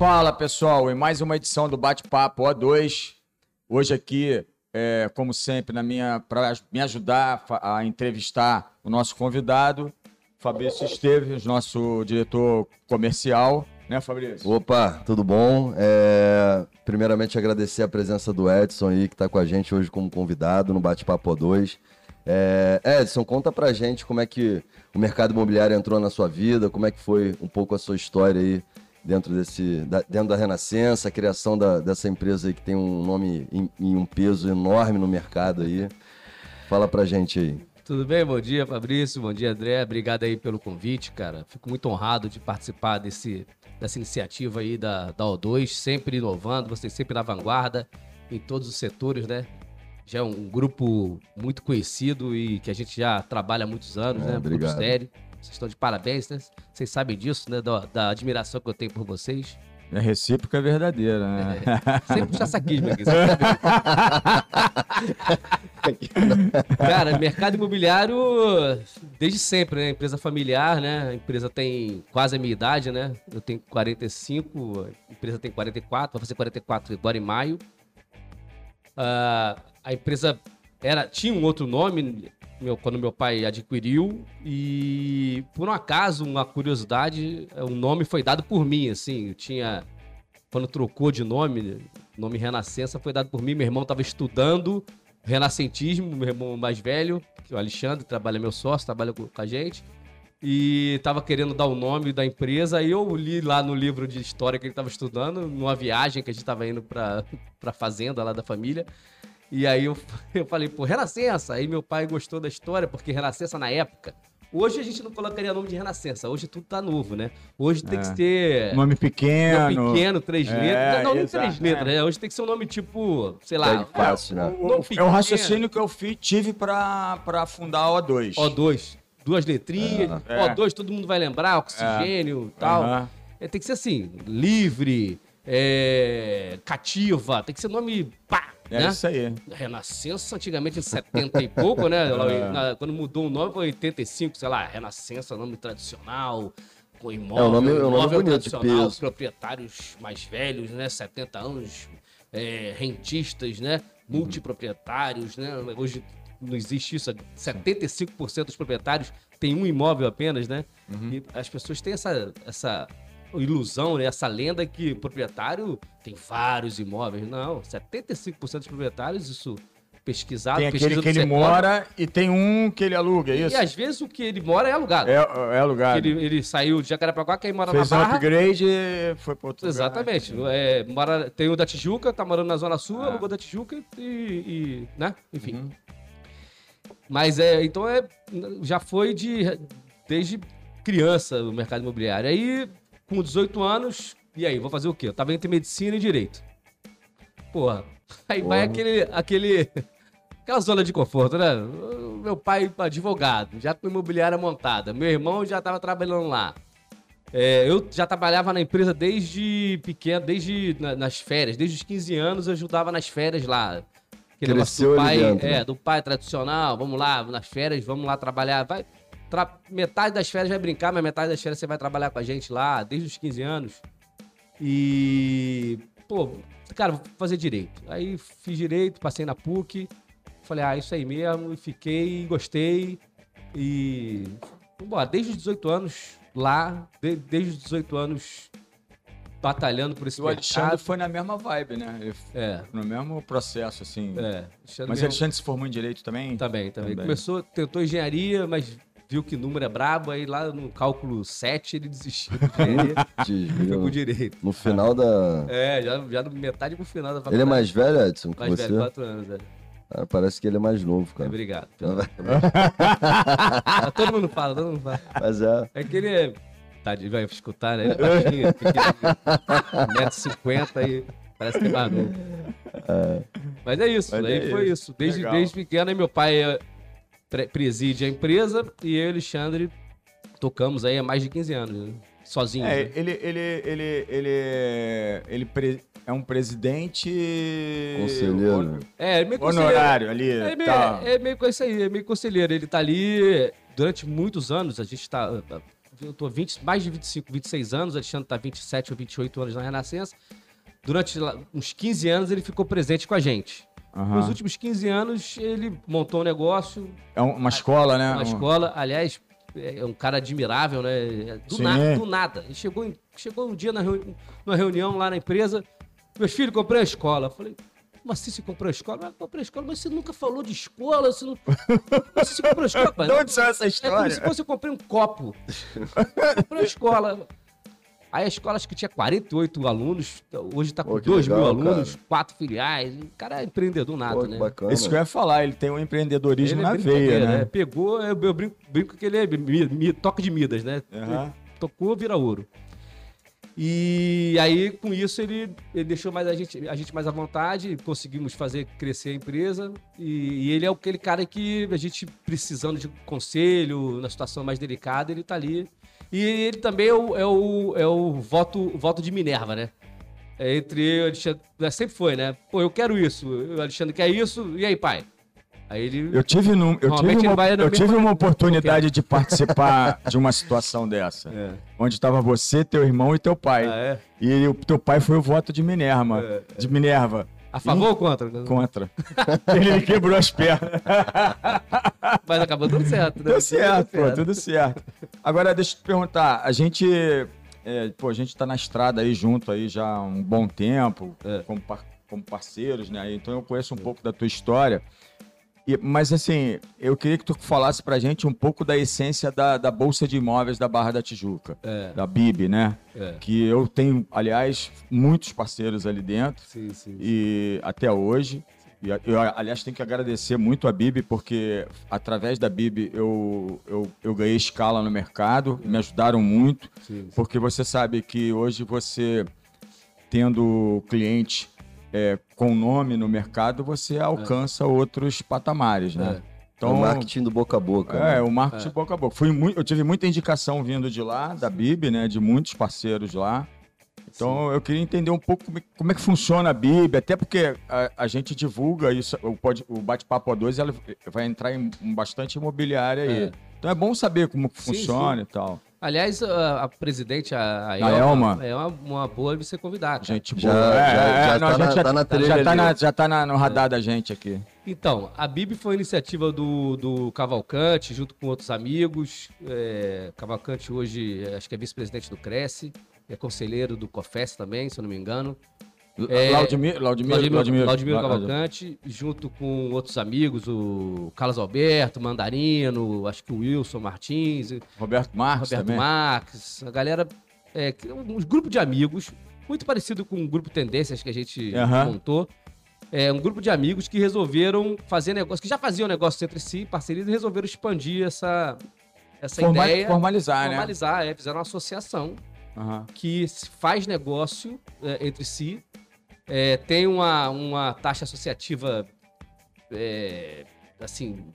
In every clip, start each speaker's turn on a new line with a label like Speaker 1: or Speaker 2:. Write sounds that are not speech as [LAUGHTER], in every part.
Speaker 1: Fala pessoal, em mais uma edição do Bate-Papo O2. Hoje aqui, é, como sempre, na minha para me ajudar a entrevistar o nosso convidado, Fabrício Esteves, nosso diretor comercial. Né, Fabrício?
Speaker 2: Opa, tudo bom? É, primeiramente agradecer a presença do Edson aí, que está com a gente hoje como convidado no Bate-Papo O2. É, Edson, conta pra gente como é que o mercado imobiliário entrou na sua vida, como é que foi um pouco a sua história aí dentro desse da, dentro da Renascença, a criação da, dessa empresa aí que tem um nome e um peso enorme no mercado aí. Fala pra gente aí.
Speaker 3: Tudo bem? Bom dia, Fabrício. Bom dia, André. Obrigado aí pelo convite, cara. Fico muito honrado de participar desse, dessa iniciativa aí da, da O2, sempre inovando, vocês sempre na vanguarda em todos os setores, né? Já é um grupo muito conhecido e que a gente já trabalha há muitos anos, é, né?
Speaker 2: Obrigado.
Speaker 3: Grupo. Vocês estão de parabéns, né? Vocês sabem disso, né? Da, da admiração que eu tenho por vocês.
Speaker 1: É recíproca é verdadeira, né?
Speaker 3: É, sempre puxa saquismo aqui. [LAUGHS] Cara, mercado imobiliário desde sempre, né? Empresa familiar, né? A empresa tem quase a minha idade, né? Eu tenho 45, a empresa tem 44, vai fazer 44 agora em maio. Uh, a empresa era, tinha um outro nome, meu, quando meu pai adquiriu e por um acaso, uma curiosidade, o nome foi dado por mim, assim, eu tinha quando trocou de nome, nome Renascença foi dado por mim, meu irmão estava estudando renascentismo, meu irmão mais velho, é o Alexandre, trabalha meu sócio, trabalha com a gente, e estava querendo dar o nome da empresa, aí eu li lá no livro de história que ele estava estudando, numa viagem que a gente estava indo para a fazenda lá da família, e aí eu, [LAUGHS] eu falei, pô, Renascença. Aí meu pai gostou da história, porque Renascença na época. Hoje a gente não colocaria nome de Renascença, hoje tudo tá novo, né? Hoje tem é. que ter.
Speaker 1: Nome pequeno.
Speaker 3: Nome pequeno, três é, letras. Não, nem três letras, é. né? Hoje tem que ser um nome tipo, sei lá.
Speaker 2: É fácil, né?
Speaker 1: É o raciocínio que eu fiz, tive pra, pra fundar a O2.
Speaker 3: O2. Duas letrinhas. É. O2, todo mundo vai lembrar, oxigênio e tal. Uhum. tem que ser assim, livre, cativa, tem que ser nome pá,
Speaker 1: é né? isso aí.
Speaker 3: Renascença, antigamente em 70 e pouco, né? [LAUGHS] É. Na, quando mudou o nome, foi 85, sei lá, Renascença, nome tradicional, com imóvel,
Speaker 2: é, o nome,
Speaker 3: imóvel
Speaker 2: nome
Speaker 3: tradicional, proprietários mais velhos, né? 70 anos, é, rentistas, né? Multiproprietários, né? Hoje não existe isso. 75% dos proprietários têm um imóvel apenas, né? Uhum. E as pessoas têm essa, essa ilusão, né? essa lenda que o proprietário tem vários imóveis. Não, 75% dos proprietários, isso pesquisado.
Speaker 1: Tem aquele que ele mora e tem um que ele aluga, é isso?
Speaker 3: E às vezes o que ele mora é alugado.
Speaker 1: É, é alugado.
Speaker 3: Ele, ele saiu de Jacarepaguá, quem mora
Speaker 1: Fez
Speaker 3: na Barra.
Speaker 1: um upgrade e foi para outro
Speaker 3: Exatamente.
Speaker 1: lugar.
Speaker 3: É, mora, tem o da Tijuca, tá morando na Zona Sul, ah. alugou da Tijuca e, e né? Enfim. Uhum. Mas é, então é, já foi de desde criança o mercado imobiliário. Aí com 18 anos, e aí, vou fazer o quê? Eu tava entre medicina e direito. Porra. Aí Porra. vai aquele, aquele. Aquela zona de conforto, né? Meu pai, advogado, já com imobiliária montada. Meu irmão já tava trabalhando lá. É, eu já trabalhava na empresa desde pequeno, desde na, nas férias, desde os 15 anos eu ajudava nas férias lá.
Speaker 2: Aquele Cresceu
Speaker 3: do pai,
Speaker 2: dentro,
Speaker 3: é,
Speaker 2: né?
Speaker 3: do pai tradicional, vamos lá, nas férias, vamos lá trabalhar. Vai. Metade das férias vai brincar, mas metade das férias você vai trabalhar com a gente lá, desde os 15 anos. E. Pô, cara, vou fazer direito. Aí fiz direito, passei na PUC. Falei, ah, isso aí mesmo. E fiquei, gostei. E. Bom, desde os 18 anos lá, de... desde os 18 anos batalhando por esse
Speaker 1: o mercado. Alexandre foi na mesma vibe, né? Ele
Speaker 3: é.
Speaker 1: No mesmo processo, assim.
Speaker 3: É.
Speaker 1: Mas mesmo... Alexandre se formou em Direito também?
Speaker 3: Também, também. também. Começou, tentou engenharia, mas viu que o número é brabo, aí lá no cálculo 7 ele desistiu de [LAUGHS] Foi com direito.
Speaker 2: No final da.
Speaker 3: É, já, já no metade pro final da faculdade.
Speaker 2: Ele é mais velho, Edson, que
Speaker 3: mais
Speaker 2: você?
Speaker 3: velho, 4 anos, velho.
Speaker 2: Ah, parece que ele é mais novo, cara.
Speaker 3: Obrigado. Ah, todo mundo fala, todo mundo fala.
Speaker 2: Mas é.
Speaker 3: É que ele é. Tá, vai escutar, né? Ele é baixinho, 1,50m e parece que é mais novo. É. Mas é isso, Mas daí é foi isso. Desde, desde pequeno, aí meu pai preside a empresa e eu e Alexandre tocamos aí há mais de 15 anos, né? sozinho.
Speaker 1: É,
Speaker 3: né?
Speaker 1: ele, ele, ele, ele, ele pre... é um presidente.
Speaker 2: Conselheiro.
Speaker 3: É, é meio
Speaker 1: Honorário ali.
Speaker 3: É meio,
Speaker 1: tá.
Speaker 3: é meio com isso aí, é meio conselheiro. Ele tá ali durante muitos anos, a gente tá. eu tô 20, mais de 25, 26 anos, o Alexandre tá 27 ou 28 anos na Renascença. Durante uns 15 anos ele ficou presente com a gente.
Speaker 1: Aham.
Speaker 3: Nos últimos 15 anos ele montou um negócio,
Speaker 1: É um- uma escola, né?
Speaker 3: uma
Speaker 1: Um-
Speaker 3: escola, aliás, é um cara admirável, né? Do,
Speaker 1: Sim.
Speaker 3: nada, do nada. Ele chegou, em- chegou um dia na reuni- numa reunião lá na empresa, meus filhos, comprei a escola. Eu falei, como assim você comprou a escola? Ah, comprei a escola, mas você nunca falou de escola, você não... Assim você comprou a escola? pai? [LAUGHS]
Speaker 1: De onde saiu essa
Speaker 3: É como
Speaker 1: história?
Speaker 3: se fosse eu comprei um copo. [LAUGHS] comprei a escola. Aí a escola acho que tinha 48 alunos, hoje tá com
Speaker 2: Pô, que
Speaker 3: 2 mil
Speaker 2: legal,
Speaker 3: alunos,
Speaker 2: cara.
Speaker 3: quatro filiais. O cara é empreendedor nato, né?
Speaker 2: bacana.
Speaker 1: Isso que eu ia falar, ele tem um empreendedorismo
Speaker 3: Ele é
Speaker 1: na
Speaker 3: brincadeira,
Speaker 1: veia, né?
Speaker 3: Pegou, eu, eu brinco, brinco que ele é mi, mi- toque de Midas, né?
Speaker 1: Aham.
Speaker 3: Tocou, vira ouro. E aí, com isso, ele, ele deixou mais a gente, a gente mais à vontade, conseguimos fazer crescer a empresa. E, e ele é aquele cara que a gente, precisando de conselho, na situação mais delicada, ele tá ali. E ele também é o, é o, é o voto, voto de Minerva, né? É entre e Alexandre, né, sempre foi, né? Pô, eu quero isso, o Alexandre quer isso, e aí, pai? Aí ele.
Speaker 1: Eu tive, num- eu tive, uma, eu tive uma oportunidade de participar de uma situação dessa.
Speaker 3: É.
Speaker 1: Onde estava você, teu irmão e teu pai.
Speaker 3: Ah, é?
Speaker 1: E o teu pai foi o voto de Minerva. De Minerva.
Speaker 3: A favor ou contra?
Speaker 1: Contra. [LAUGHS] Ele quebrou as pernas. [LAUGHS]
Speaker 3: Mas acabou dando certo, né?
Speaker 1: Deu certo, pô, tudo certo. Agora, deixa eu te perguntar, a gente, é, pô, a gente tá na estrada aí junto aí já há um bom tempo,
Speaker 3: É.
Speaker 1: como, par- como parceiros, né? Então eu conheço um pouco da tua história. E- mas assim, eu queria que tu falasse pra gente um pouco da essência da, da Bolsa de Imóveis da Barra da Tijuca,
Speaker 3: É,
Speaker 1: da BIB, né?
Speaker 3: é.
Speaker 1: Que eu tenho, aliás, muitos parceiros ali dentro
Speaker 3: Sim, sim.
Speaker 1: e até hoje. E eu, aliás, tenho que agradecer muito a Bib, porque através da Bib eu, eu, eu ganhei escala no mercado, me ajudaram muito,
Speaker 3: sim, sim.
Speaker 1: porque você sabe que hoje você, tendo cliente é, com nome no mercado, você alcança outros patamares, né?
Speaker 2: É o marketing do boca a boca.
Speaker 1: É,
Speaker 2: né?
Speaker 1: o marketing boca a boca. Fui muito, eu tive muita indicação vindo de lá, da Bib, né? De muitos parceiros lá. Então eu queria entender um pouco como é, como é que funciona a Bib, até porque a, a gente divulga isso, o, pod- o Bate-Papo A2 ela vai entrar em, bastante imobiliária aí.
Speaker 3: É.
Speaker 1: Então é bom saber como que
Speaker 3: Sim,
Speaker 1: funciona e tal.
Speaker 3: Aliás, a, a presidente, a, a
Speaker 1: Elma.
Speaker 3: é uma, uma boa de você convidar. cara.
Speaker 1: Gente
Speaker 2: Já-
Speaker 1: boa.
Speaker 2: já-
Speaker 1: É, é,
Speaker 2: já
Speaker 1: não,
Speaker 2: tá na- tá na trilha
Speaker 1: já tá, na- já tá na- no radar da gente aqui.
Speaker 3: Então, a BIB foi iniciativa do, do Cavalcante, junto com outros amigos. É, Cavalcante hoje, é, acho que é vice-presidente do Cresce, é conselheiro do COFES também, se eu não me engano. É,
Speaker 1: Laudimir, Laudimir, Laudimir,
Speaker 3: Cavalcante, junto com outros amigos, o Carlos Alberto, Mandarino, acho que o Wilson Martins,
Speaker 1: Roberto Marques
Speaker 3: Roberto
Speaker 1: também.
Speaker 3: Marques, a galera, é, que- um grupo de amigos, muito parecido com o grupo Tendências que a gente
Speaker 1: Aham.
Speaker 3: montou. É um grupo de amigos que resolveram fazer negócio, que já faziam negócios entre si, parcerias, e resolveram expandir essa, essa ideia.
Speaker 1: formalizar, né?
Speaker 3: formalizar, é, fizeram uma associação
Speaker 1: Aham.
Speaker 3: que faz negócio é, entre si, é, tem uma, uma taxa associativa é, assim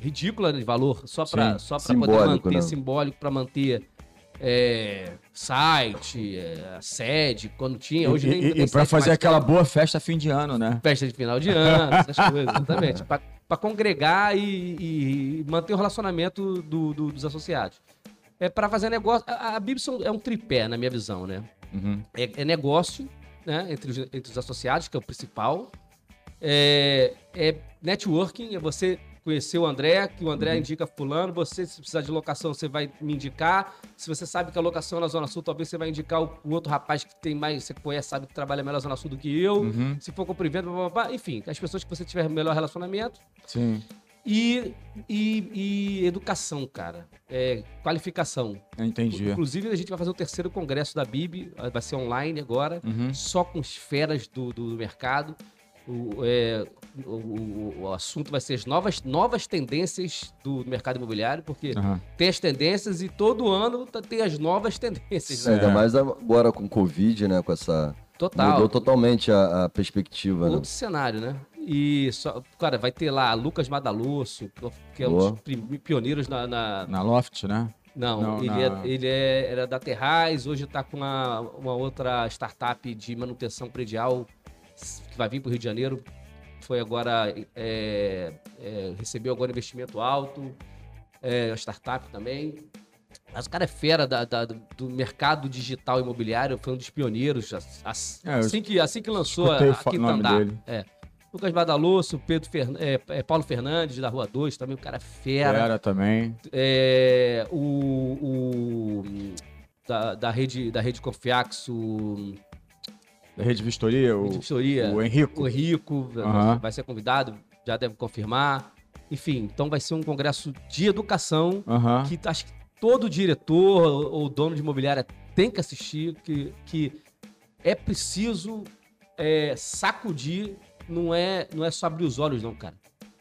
Speaker 3: ridícula de valor só para só para poder manter
Speaker 2: né?
Speaker 3: simbólico para manter é, site, é, sede quando tinha hoje nem,
Speaker 1: E,
Speaker 3: nem
Speaker 1: e, para fazer aquela boa festa fim de ano, né?
Speaker 3: festa de final de ano, [LAUGHS] essas coisas, exatamente, para congregar e, e manter o relacionamento do- do- dos associados. É para fazer negócio. A, a Bibson é um tripé, na minha visão, né?
Speaker 1: Uhum.
Speaker 3: é, é negócio, né, entre os, entre os associados, que é o principal. É, é networking, é você conhecer o André, que o André indica fulano, você, se precisar de locação, você vai me indicar. Se você sabe que a locação é na Zona Sul, talvez você vai indicar o, o outro rapaz que tem mais, você conhece, sabe que trabalha melhor na Zona Sul do que eu.
Speaker 1: Uhum.
Speaker 3: Se for compra e venda, blá, blá, blá. enfim, as pessoas que você tiver melhor relacionamento.
Speaker 1: Sim.
Speaker 3: E, e, e educação, cara. É, qualificação.
Speaker 1: Eu entendi.
Speaker 3: Inclusive, a gente vai fazer o terceiro congresso da BIB, vai ser online agora,
Speaker 1: Uhum.
Speaker 3: só com os feras do, do mercado. O, é, o, o- assunto vai ser as novas, novas tendências do mercado imobiliário, porque
Speaker 1: Aham.
Speaker 3: tem as tendências e todo ano tá- tem as novas tendências.
Speaker 2: É,
Speaker 3: Né?
Speaker 2: Ainda mais agora com o Covid, né? Com essa.
Speaker 3: Total.
Speaker 2: Mudou totalmente a, a perspectiva, né?
Speaker 3: Outro cenário, né? E, só, cara, vai ter lá Lucas Madalosso, que é um
Speaker 2: Boa.
Speaker 3: dos prim- pioneiros na, na,
Speaker 1: Na Loft, né?
Speaker 3: Não,
Speaker 1: Não,
Speaker 3: ele,
Speaker 1: na-
Speaker 3: é- ele é- era da Terrais, hoje está com uma, uma outra startup de manutenção predial que vai vir para o Rio de Janeiro. Foi agora, é, é, recebeu agora investimento alto, é, a startup também. Mas o cara é fera da- da- do mercado digital imobiliário, foi um dos pioneiros. as- as-
Speaker 1: eu
Speaker 3: assim, que, assim que lançou a, a
Speaker 1: dele.
Speaker 3: É. Lucas Badalosso, Pedro Fern... é, é, Paulo Fernandes, da Rua 2, também o cara fera.
Speaker 1: Era também.
Speaker 3: É, o, o- da, da rede da rede Confiax, o
Speaker 1: Da Rede Vistoria, o,
Speaker 3: Vistoria,
Speaker 1: o Henrico.
Speaker 3: o Rico
Speaker 1: Aham.
Speaker 3: vai ser convidado, já deve confirmar. Enfim, então vai ser um congresso de educação
Speaker 1: Aham.
Speaker 3: que acho que todo diretor ou ou dono de imobiliária tem que assistir, que, que é preciso é, sacudir, não é, não é só abrir os olhos, não, cara.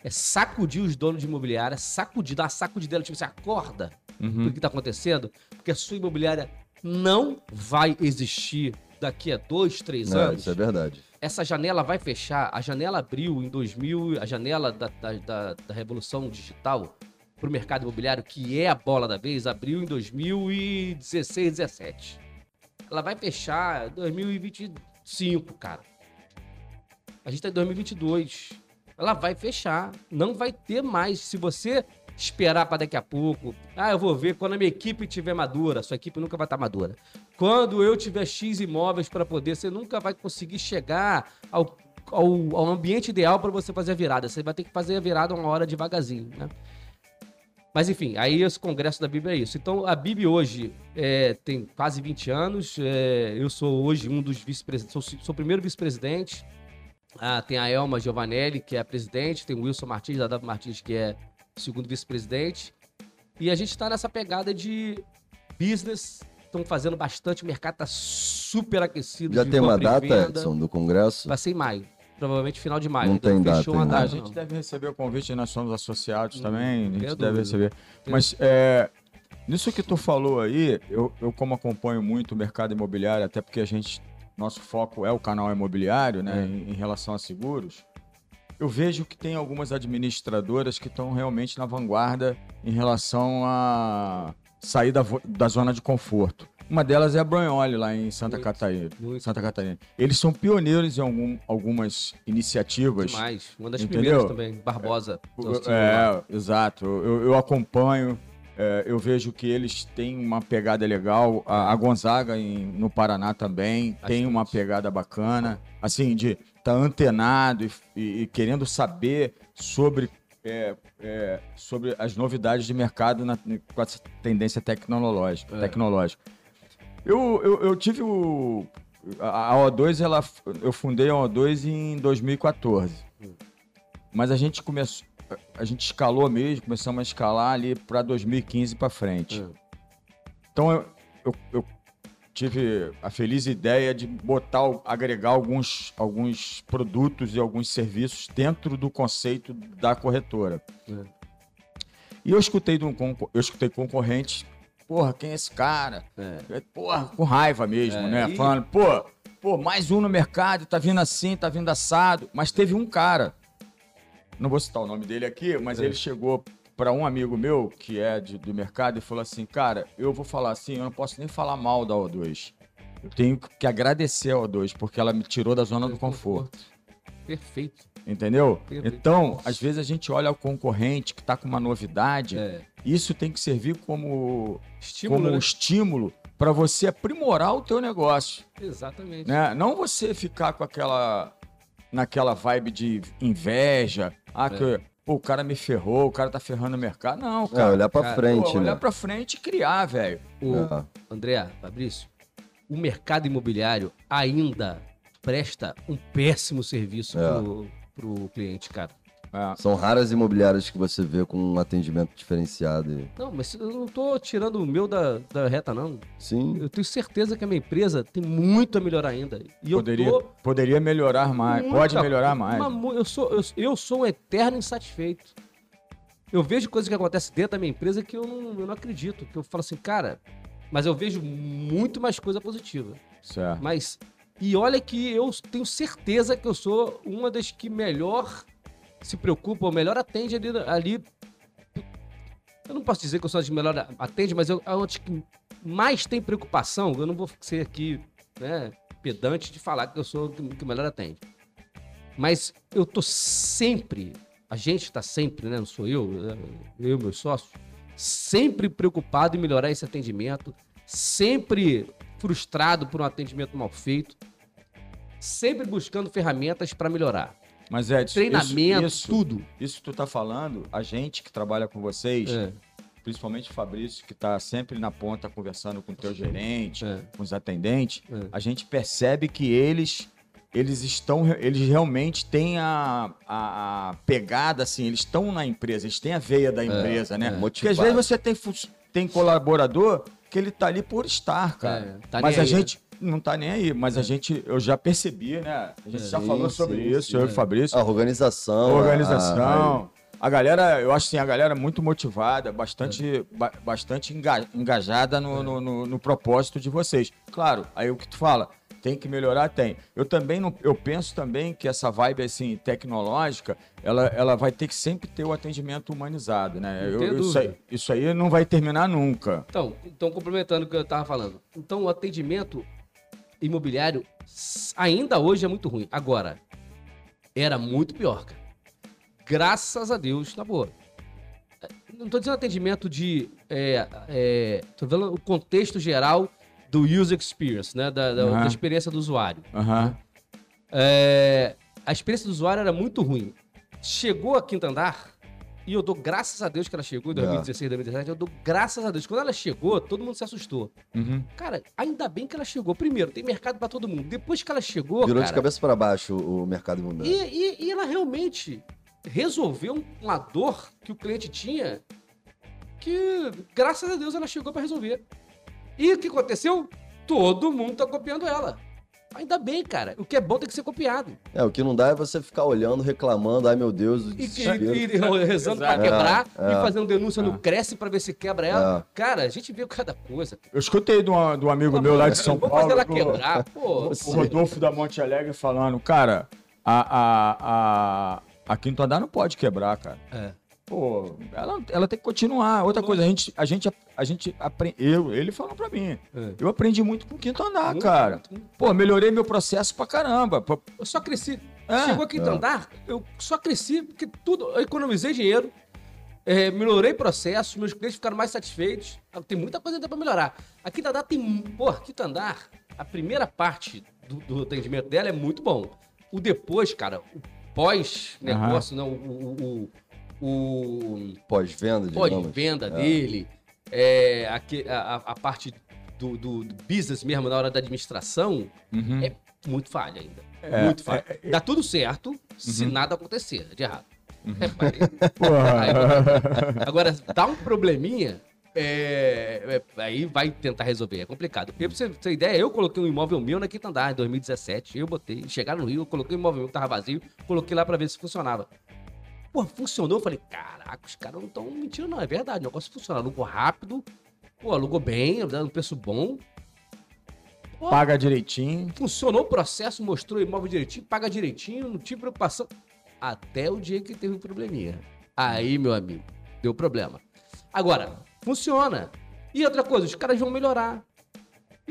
Speaker 3: É sacudir os donos de imobiliária, sacudir, dar uma sacudidela, tipo, você acorda
Speaker 1: Uhum.
Speaker 3: do que está acontecendo, porque a sua imobiliária não vai existir daqui a dois, três
Speaker 2: É,
Speaker 3: anos.
Speaker 2: isso é verdade.
Speaker 3: Essa janela vai fechar. A janela abriu em 2000, a janela da, da, da- da revolução digital para o mercado imobiliário, que é a bola da vez, abriu em 2016, 17. Ela vai fechar em 2025, cara. A gente está em 2022. Ela vai fechar. Não vai ter mais. Se você esperar para daqui a pouco, ah, eu vou ver quando a minha equipe estiver madura. Sua equipe nunca vai estar madura. Quando eu tiver X imóveis para poder, você nunca vai conseguir chegar ao, ao, ao ambiente ideal para você fazer a virada. Você vai ter que fazer a virada uma hora devagarzinho, né? Mas enfim, aí esse congresso da Bíblia é isso. Então a Bíblia hoje é, tem quase 20 anos. é, eu sou hoje um dos vice-presidentes, sou, sou o primeiro vice-presidente. Ah, tem a Elma Giovanelli, que é a presidente, tem o Wilson Martins, da W Martins, que é o segundo vice-presidente. E a gente está nessa pegada de business. Estão fazendo bastante, o mercado está super aquecido.
Speaker 2: Já tem uma data. Edson, do congresso?
Speaker 3: Vai ser em maio. Provavelmente final de maio.
Speaker 2: Não
Speaker 3: Ainda
Speaker 2: tem
Speaker 3: fechou
Speaker 2: data
Speaker 3: uma
Speaker 2: ainda.
Speaker 1: A
Speaker 3: data,
Speaker 1: gente
Speaker 3: não.
Speaker 1: deve receber o convite, nós somos associados também, a gente deve
Speaker 3: dúvida.
Speaker 1: receber. Mas é, nisso que tu falou aí, eu, eu como acompanho muito o mercado imobiliário, até porque a gente, nosso foco é o canal imobiliário, né, em, em relação a seguros, eu vejo que tem algumas administradoras que estão realmente na vanguarda em relação a sair da, da zona de conforto. Uma delas é a Branholi, lá em Santa
Speaker 3: Muito,
Speaker 1: Catarina.
Speaker 3: muito.
Speaker 1: Santa Catarina. Eles são pioneiros em algum- algumas iniciativas.
Speaker 3: Demais. Uma das
Speaker 1: Entendeu?
Speaker 3: primeiras também. Barbosa. Tínhamos lá.
Speaker 1: É, exato. Eu, eu acompanho, é, eu vejo que eles têm uma pegada legal. A, a Gonzaga em- no Paraná também tem uma pegada bacana. Assim, de estar antenado e, e- e querendo saber sobre, é, é, sobre as novidades de mercado na- com essa tendência tecnológica.
Speaker 3: É.
Speaker 1: tecnológica. Eu, eu, eu tive o. A a O2, ela, eu fundei a O2 em 2014. Mas a gente começou. A gente escalou mesmo, começamos a escalar ali para 2015 para frente.
Speaker 3: É.
Speaker 1: Então eu, eu, eu tive a feliz ideia de botar, agregar alguns, alguns produtos e alguns serviços dentro do conceito da corretora.
Speaker 3: É.
Speaker 1: E eu escutei de um eu escutei concorrentes, porra, quem é esse cara?
Speaker 3: É.
Speaker 1: É, Porra, com raiva mesmo,
Speaker 3: É,
Speaker 1: né?
Speaker 3: e-
Speaker 1: Falando, pô, pô, mais um no mercado, tá vindo assim, tá vindo assado. Mas teve um cara, não vou citar o nome dele aqui, mas
Speaker 3: É.
Speaker 1: ele chegou para um amigo meu, que é de- do mercado, e falou assim: Cara, eu vou falar assim, eu não posso nem falar mal da O2. Eu tenho que agradecer a O2, porque ela me tirou da zona do conforto.
Speaker 3: Perfeito.
Speaker 1: Entendeu?
Speaker 3: Perfeito.
Speaker 1: Então, às vezes a gente olha o concorrente que tá com uma novidade,
Speaker 3: É.
Speaker 1: isso tem que servir como
Speaker 3: Estímulo,
Speaker 1: como um
Speaker 3: né?
Speaker 1: estímulo para você aprimorar o teu negócio,
Speaker 3: Exatamente.
Speaker 1: né? Não você ficar com aquela naquela vibe de inveja, ah, que pô, o cara me ferrou, o cara tá ferrando o mercado. Não,
Speaker 2: É,
Speaker 1: cara.
Speaker 2: olhar pra
Speaker 3: cara,
Speaker 2: frente,
Speaker 1: Pô, olhar
Speaker 2: né?
Speaker 1: pra frente e criar, velho.
Speaker 3: O
Speaker 2: É.
Speaker 3: André, Fabrício, o mercado imobiliário ainda presta um péssimo serviço
Speaker 2: É.
Speaker 3: pro, pro cliente, cara.
Speaker 1: É.
Speaker 2: São raras imobiliárias que você vê com um atendimento diferenciado. e-
Speaker 3: Não, mas eu não tô tirando o meu da, da reta, não.
Speaker 2: Sim,
Speaker 3: Eu tenho certeza que a minha empresa tem muito a melhorar ainda. E
Speaker 1: Poderia,
Speaker 3: eu tô
Speaker 1: poderia melhorar mais,
Speaker 3: muita-
Speaker 1: pode melhorar mais.
Speaker 3: uma eu, sou, eu, eu sou um eterno insatisfeito. Eu vejo coisas que acontecem dentro da minha empresa que eu não, eu não acredito. Que eu falo assim, cara, mas eu vejo muito mais coisa positiva.
Speaker 1: Certo.
Speaker 3: Mas. E olha que eu tenho certeza que eu sou uma das que melhor se preocupa, ou melhor atende ali. ali eu não posso dizer que eu sou que melhor atende, mas eu a que mais tem preocupação. Eu não vou ser aqui, né, pedante de falar que eu sou que que melhor atende. Mas eu tô sempre, a gente está sempre, né, não sou eu, eu e meus sócios, sempre preocupado em melhorar esse atendimento, sempre frustrado por um atendimento mal feito, sempre buscando ferramentas para melhorar.
Speaker 1: Mas, Edson,
Speaker 3: Treinamento,
Speaker 1: isso, isso,
Speaker 3: tudo.
Speaker 1: Isso que tu tá falando, a gente que trabalha com vocês,
Speaker 3: É,
Speaker 1: principalmente o Fabrício, que tá sempre na ponta conversando com o teu gerente,
Speaker 3: É.
Speaker 1: com os atendentes,
Speaker 3: É.
Speaker 1: a gente percebe que eles eles estão eles realmente têm a, a, a pegada assim, eles estão na empresa, eles têm a veia da empresa, né?
Speaker 3: é.
Speaker 1: Porque às vezes você tem tem colaborador que ele tá ali por estar, cara.
Speaker 3: É, tá
Speaker 1: mas a
Speaker 3: aí, né?
Speaker 1: gente não tá nem aí, mas a gente eu já percebi, né? A gente já
Speaker 2: Sim,
Speaker 1: falou sobre
Speaker 2: sim,
Speaker 1: isso,
Speaker 2: sim,
Speaker 1: eu e
Speaker 2: é.
Speaker 1: o Fabrício.
Speaker 2: A organização.
Speaker 1: organização. A galera, eu acho assim, a galera muito motivada, bastante, ba- bastante enga- engajada no, no, no- no propósito de vocês. Claro, aí o que tu fala, tem que melhorar, tem. Eu também não, eu penso também que essa vibe assim tecnológica, ela, ela vai ter que sempre ter o atendimento humanizado, né? Eu- isso, aí, isso aí não vai terminar nunca.
Speaker 3: Então, então, complementando o que eu estava falando. Então, o atendimento imobiliário ainda hoje é muito ruim. Agora, era muito pior, cara. Graças a Deus, na boa. É, Não estou dizendo atendimento de. É, é, tô falando o contexto geral do user experience, né? Da, da-
Speaker 1: Aham.
Speaker 3: da experiência do usuário.
Speaker 1: Aham.
Speaker 3: É, a experiência do usuário era muito ruim. Chegou a quinta andar, e eu dou graças a Deus que ela chegou em 2016, 2017. Eu dou graças a Deus. Quando ela chegou, todo mundo se assustou.
Speaker 1: Uhum.
Speaker 3: Cara, ainda bem que ela chegou. Primeiro, tem mercado pra todo mundo. Depois que ela chegou,
Speaker 2: Virou de
Speaker 3: cara,
Speaker 2: cabeça para baixo o mercado
Speaker 3: e,
Speaker 2: imobiliário.
Speaker 3: e- e ela realmente resolveu uma dor que o cliente tinha que, graças a Deus, ela chegou pra resolver. E o que aconteceu? Todo mundo tá copiando ela. Ainda bem, cara. O que é bom tem que ser copiado.
Speaker 2: É, o que não dá é você ficar olhando, reclamando, ai meu Deus, o
Speaker 3: E,
Speaker 2: desespero.
Speaker 3: e- e rezando pra
Speaker 1: Exato.
Speaker 3: quebrar
Speaker 2: É,
Speaker 3: e
Speaker 2: é.
Speaker 3: fazendo denúncia no
Speaker 1: É.
Speaker 3: Cresce pra ver se quebra ela. Cara, a gente viu cada coisa.
Speaker 1: Eu escutei de um, de um amigo meu lá de São
Speaker 3: Vamos
Speaker 1: Paulo.
Speaker 3: fazer ela quebrar. Pô,
Speaker 1: O Rodolfo da Monte Alegre falando, cara, a, a, a, a Quinto Andar não pode quebrar, cara.
Speaker 3: É.
Speaker 1: Pô, ela, ela tem que continuar. Outra coisa, a gente, a gente, a gente aprende. Eu, ele falou pra mim.
Speaker 3: É.
Speaker 1: Eu aprendi muito com o Quinto Andar,
Speaker 3: Muito,
Speaker 1: cara.
Speaker 3: muito.
Speaker 1: Pô, melhorei meu processo pra caramba.
Speaker 3: Eu só cresci.
Speaker 1: É.
Speaker 3: Chegou aqui em andar, eu só cresci porque tudo. Eu economizei dinheiro, é, melhorei processos, meus clientes ficaram mais satisfeitos. Tem muita coisa ainda pra melhorar. A Quinta Andar tem. Pô, a Quinta Andar, a primeira parte do, do atendimento dela é muito bom. O depois, cara, o pós-negócio, não, o- o- o, o
Speaker 2: Pós-venda,
Speaker 3: pós-venda dele, é, a, a- a parte do, do- do business mesmo, na hora da administração,
Speaker 1: uhum.
Speaker 3: é muito falha ainda.
Speaker 1: É,
Speaker 3: muito falha. Dá tudo certo se
Speaker 1: Uhum.
Speaker 3: nada acontecer de errado. É. [LAUGHS] Aí- agora, dá um probleminha, é, é, aí vai tentar resolver. É complicado. Porque pra você ter ideia, eu coloquei um imóvel meu na Quinta Andar em 2017. Eu botei, chegaram no Rio, eu coloquei um imóvel meu que tava vazio, coloquei lá pra ver se funcionava. Pô, funcionou. Eu falei, caraca, os caras não estão mentindo, não. É verdade, o negócio funciona. Alugou rápido, pô, alugou bem, dando um preço bom. Pô,
Speaker 1: Paga direitinho.
Speaker 3: funcionou o processo, mostrou o imóvel direitinho, paga direitinho, não tive preocupação. Até o dia que teve um probleminha. Aí, meu amigo, deu problema. Agora, funciona. E outra coisa, os caras vão melhorar.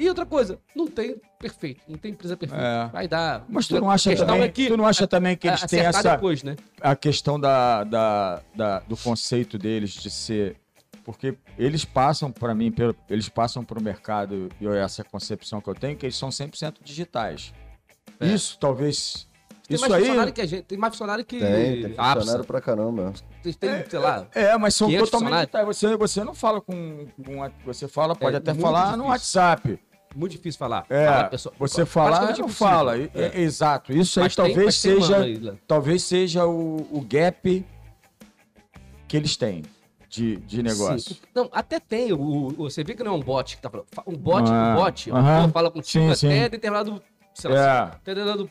Speaker 3: E outra coisa, não tem perfeito, não tem empresa perfeita.
Speaker 1: É.
Speaker 3: Vai dar.
Speaker 1: Mas tu não acha também,
Speaker 3: é que
Speaker 1: tu não acha também que eles têm essa
Speaker 3: depois, né?
Speaker 1: a questão da, da, da- do conceito deles de ser porque eles passam para mim pelo- eles passam para o mercado e essa concepção que eu tenho que eles são 100% digitais
Speaker 3: É.
Speaker 1: isso talvez
Speaker 3: Tem
Speaker 1: isso
Speaker 3: mais
Speaker 1: aí
Speaker 3: funcionário que a gente, tem mais funcionário que
Speaker 2: Tem, tem funcionário
Speaker 3: Apsa.
Speaker 2: pra caramba.
Speaker 3: Tem, tem, sei lá,
Speaker 1: é mas são
Speaker 3: 500
Speaker 1: totalmente você você não fala com, com você fala pode
Speaker 3: É
Speaker 1: até falar no. WhatsApp
Speaker 3: muito difícil falar.
Speaker 1: é
Speaker 3: Falar, pessoa-
Speaker 1: você falar não
Speaker 3: impossível.
Speaker 1: fala É, é, exato isso aí
Speaker 3: Mas
Speaker 1: talvez
Speaker 3: tem
Speaker 1: seja
Speaker 3: mano
Speaker 1: talvez seja o, o gap que eles têm de, de negócio.
Speaker 3: Sim. Não, até tem. O, o- você vê que não é um bot que tá falando. Um bot,
Speaker 1: Ah,
Speaker 3: um bot, a pessoa fala contigo
Speaker 1: Sim,
Speaker 3: até
Speaker 1: sim.
Speaker 3: determinado, sei lá,
Speaker 1: É.
Speaker 3: até determinado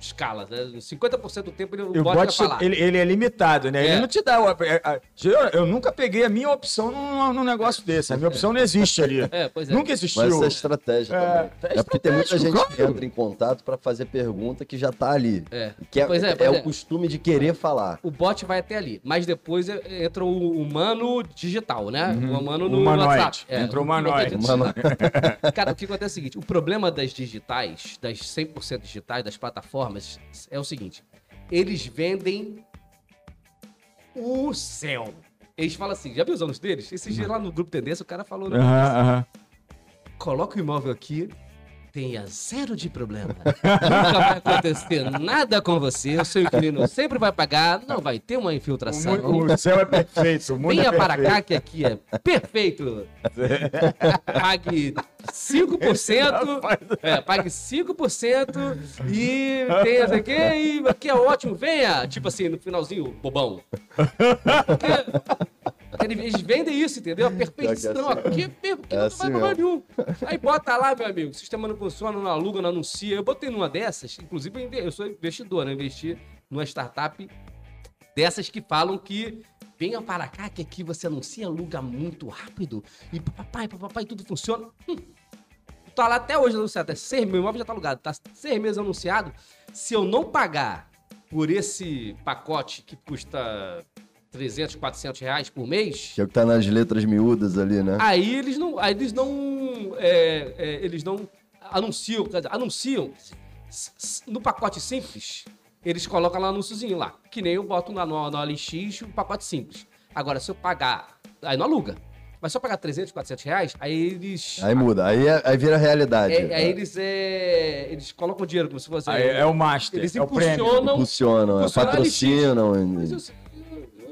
Speaker 3: escala. Né? 50% do tempo ele, o
Speaker 1: E o
Speaker 3: bot, falar.
Speaker 1: ele, ele é limitado, né?
Speaker 3: É.
Speaker 1: Ele não te dá. o- é, é, Eu, eu nunca peguei a minha opção num, num negócio desse. A minha opção não existe ali. [LAUGHS]
Speaker 3: É, pois é.
Speaker 1: Nunca
Speaker 2: Mas
Speaker 1: existiu.
Speaker 2: essa é estratégia
Speaker 1: É,
Speaker 2: também.
Speaker 1: é
Speaker 2: É, porque tem muita gente
Speaker 1: estratégico,
Speaker 2: que
Speaker 1: claro.
Speaker 2: entra em contato pra fazer pergunta que já tá ali.
Speaker 3: É.
Speaker 2: Que é,
Speaker 3: Pois é,
Speaker 2: é,
Speaker 3: pois é.
Speaker 2: o costume de querer falar.
Speaker 3: O bot vai até ali. Mas depois é- entra o humano digital, né? O humano no
Speaker 1: Humanoide.
Speaker 3: WhatsApp. É,
Speaker 1: Entra o humanoide.
Speaker 2: Humano-
Speaker 3: Cara, o que acontece é o seguinte: o problema das digitais, das 100% digitais, das plataformas, é o seguinte: eles vendem o céu. Eles falam assim, já viu os anos deles? Esses dias lá no grupo Tendência, o cara falou, né?
Speaker 1: Aham.
Speaker 3: Coloca o imóvel aqui, tenha zero de problema. [LAUGHS] Nunca vai acontecer nada com você, o seu inquilino sempre vai pagar, não vai ter uma
Speaker 1: O,
Speaker 3: infiltração.
Speaker 1: mu- o céu é perfeito. O mundo
Speaker 3: Venha
Speaker 1: é
Speaker 3: para
Speaker 1: perfeito.
Speaker 3: cá, que aqui é perfeito. [LAUGHS] Pague 5%. É, pague 5% e tenha aqui, e aqui é ótimo, venha. Tipo assim, no finalzinho, bobão. [LAUGHS] Porque eles vendem isso, entendeu? A [LAUGHS] perfeição aqui é per- que
Speaker 2: É
Speaker 3: não
Speaker 2: assim
Speaker 3: vai lugar nenhum. Aí bota lá, meu amigo, o sistema não funciona, não aluga, não anuncia. Eu botei numa dessas, inclusive eu sou investidor, né? Investi numa startup dessas que falam que venha para cá, que aqui você anuncia, aluga muito rápido, e papai, papai, tudo funciona. Hum. Tá lá até hoje anunciado, é seis, meu imóvel já tá alugado, tá seis meses anunciado. Se eu não pagar por esse pacote que custa 300, 400 reais por mês,
Speaker 2: Que é o que tá nas letras miúdas ali, né?
Speaker 3: Aí eles não, aí eles não, é, é, eles não anunciam, quer dizer, anunciam no pacote simples. Eles colocam lá anúnciozinho lá, que nem eu boto lá no, no OLX o pacote simples. Agora, se eu pagar, aí não aluga. Mas se eu pagar 300, 400 reais, aí eles,
Speaker 2: Aí muda, aí, é- aí vira realidade.
Speaker 3: é, aí eles, é, eles colocam o dinheiro como se fosse.
Speaker 1: Aí é o master,
Speaker 3: Eles
Speaker 1: é o prêmio.
Speaker 3: impulsionam.
Speaker 2: Funcionam, é, patrocinam.
Speaker 3: Mas eu-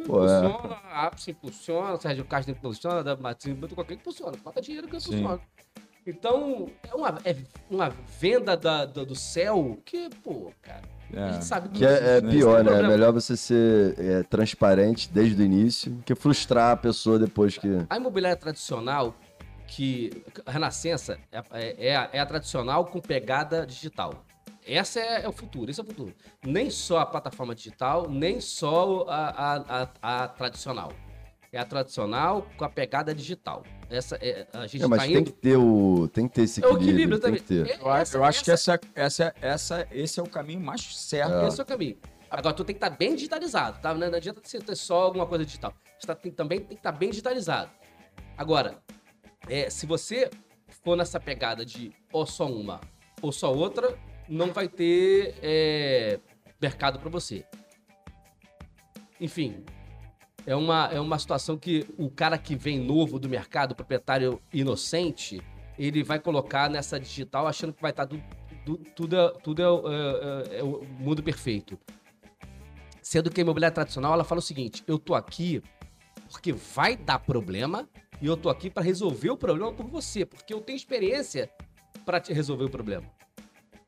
Speaker 2: Pô, é.
Speaker 3: Funciona, a Apps impulsiona, Sérgio Castro impulsiona, da Martins, qualquer que funciona. Bota dinheiro que funciona. Então, é uma, é uma venda da, da- do céu que, pô, cara, a
Speaker 1: É.
Speaker 3: gente sabe
Speaker 2: Que é, é
Speaker 3: não
Speaker 2: pior, né? É melhor você ser é, transparente desde o início que frustrar a pessoa depois que.
Speaker 3: A imobiliária tradicional, que a Renascença é, é- é a, é a tradicional com pegada digital. Essa é, é o futuro, esse é o futuro. Nem só a plataforma digital, nem só a, a- a- a tradicional. É a tradicional com a pegada digital. Essa é, a gente
Speaker 2: É, mas
Speaker 3: tá
Speaker 2: tem
Speaker 3: indo...
Speaker 2: que ter o. Tem que ter esse
Speaker 3: É o
Speaker 2: equilíbrio.
Speaker 3: equilíbrio
Speaker 2: tem
Speaker 3: também.
Speaker 2: que ter.
Speaker 1: Eu, acho- eu acho que essa, essa, essa, esse é o caminho mais certo.
Speaker 3: Esse é o caminho. Agora, tu tem que estar bem digitalizado, tá? Não adianta você ter só alguma coisa digital. Você tá- tem, também tem que estar bem digitalizado. Agora, é, se você for nessa pegada de ou só uma ou só outra, não vai ter é, mercado para você. Enfim, é uma, é uma situação que o cara que vem novo do mercado, o proprietário inocente, ele vai colocar nessa digital achando que vai estar tudo, tudo, é, tudo é, é- é- é o mundo perfeito. Sendo que a imobiliária tradicional, ela fala o seguinte, eu tô aqui porque vai dar problema e eu tô aqui para resolver o problema por você, porque eu tenho experiência para te resolver o problema.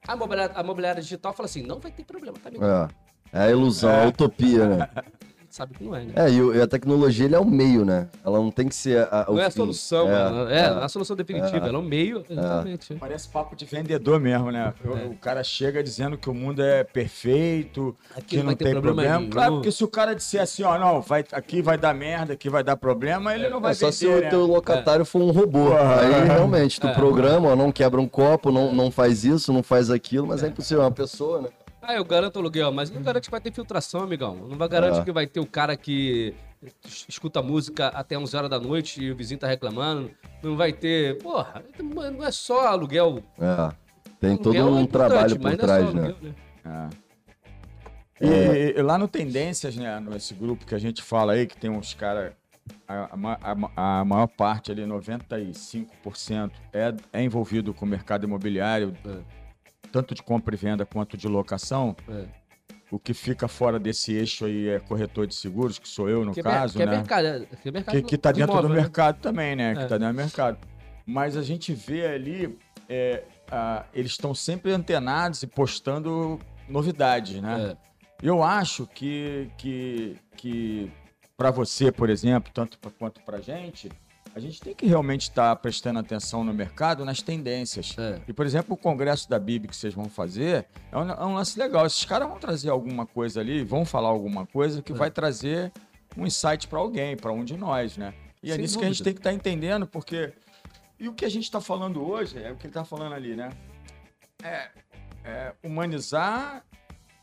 Speaker 3: A imobiliária, a imobiliária digital fala assim, não vai ter problema, tá, amigo?
Speaker 2: É. É a ilusão, a utopia, né? [LAUGHS]
Speaker 3: Sabe que não é, né?
Speaker 2: É, e, a tecnologia ele é o meio, né? Ela não tem que ser a, o
Speaker 3: Não é a solução,
Speaker 2: É,
Speaker 3: mano. É, a solução definitiva, ela é o meio, exatamente.
Speaker 1: Parece papo de vendedor mesmo, né? O, o cara chega dizendo que o mundo é perfeito,
Speaker 3: Aqui
Speaker 1: que
Speaker 3: não
Speaker 1: tem
Speaker 3: problema
Speaker 1: problema. Claro, porque se o cara disser assim, ó, não, vai, aqui vai dar merda, aqui vai dar problema, ele não vai
Speaker 2: É só
Speaker 1: vender,
Speaker 2: se o
Speaker 1: né?
Speaker 2: teu locatário for um robô. Aí realmente, tu programa, ó, não quebra um copo, não, não faz isso, não faz aquilo, mas é impossível, é uma pessoa, né?
Speaker 3: Ah, eu garanto o aluguel, mas não garante que vai ter filtração, amigão. Não vai garante
Speaker 2: É.
Speaker 3: que vai ter o cara que es- escuta música até 11 horas da noite e o vizinho tá reclamando. Não vai ter. Porra, não é só aluguel.
Speaker 2: É. Tem todo
Speaker 3: Aluguel é
Speaker 2: um
Speaker 3: importante,
Speaker 2: trabalho por
Speaker 3: é
Speaker 2: trás, né?
Speaker 3: aluguel,
Speaker 1: É. E, e lá no Tendências, né, nesse grupo que a gente fala aí, que tem uns caras, a, a a ma- a maior parte ali, 95%, é, é envolvido com o mercado imobiliário, tanto de compra e venda quanto de locação.
Speaker 3: É.
Speaker 1: O que fica fora desse eixo aí é corretor de seguros, que sou eu no
Speaker 3: Que é,
Speaker 1: caso,
Speaker 3: que é
Speaker 1: né?
Speaker 3: mercado, é- que é mercado
Speaker 1: que, que tá
Speaker 3: de
Speaker 1: dentro
Speaker 3: imóvel,
Speaker 1: do
Speaker 3: né?
Speaker 1: mercado também, né? Que
Speaker 3: É.
Speaker 1: tá dentro do mercado. Mas a gente vê ali, é, a- eles estão sempre antenados e postando novidades, né?
Speaker 3: É.
Speaker 1: Eu acho que, que, que para você, por exemplo, tanto pra, quanto para gente, a gente tem que realmente estar prestando atenção no mercado, nas tendências.
Speaker 3: É.
Speaker 1: E, por exemplo, o congresso da BIB que vocês vão fazer é um, é um lance legal. Esses caras vão trazer alguma coisa ali, vão falar alguma coisa que
Speaker 3: É.
Speaker 1: vai trazer um insight para alguém, para um de nós, né? E é
Speaker 3: Sem
Speaker 1: nisso que a gente
Speaker 3: dúvida.
Speaker 1: tem que estar entendendo, porque. E o que a gente está falando hoje, é o que ele está falando ali, né? É, é humanizar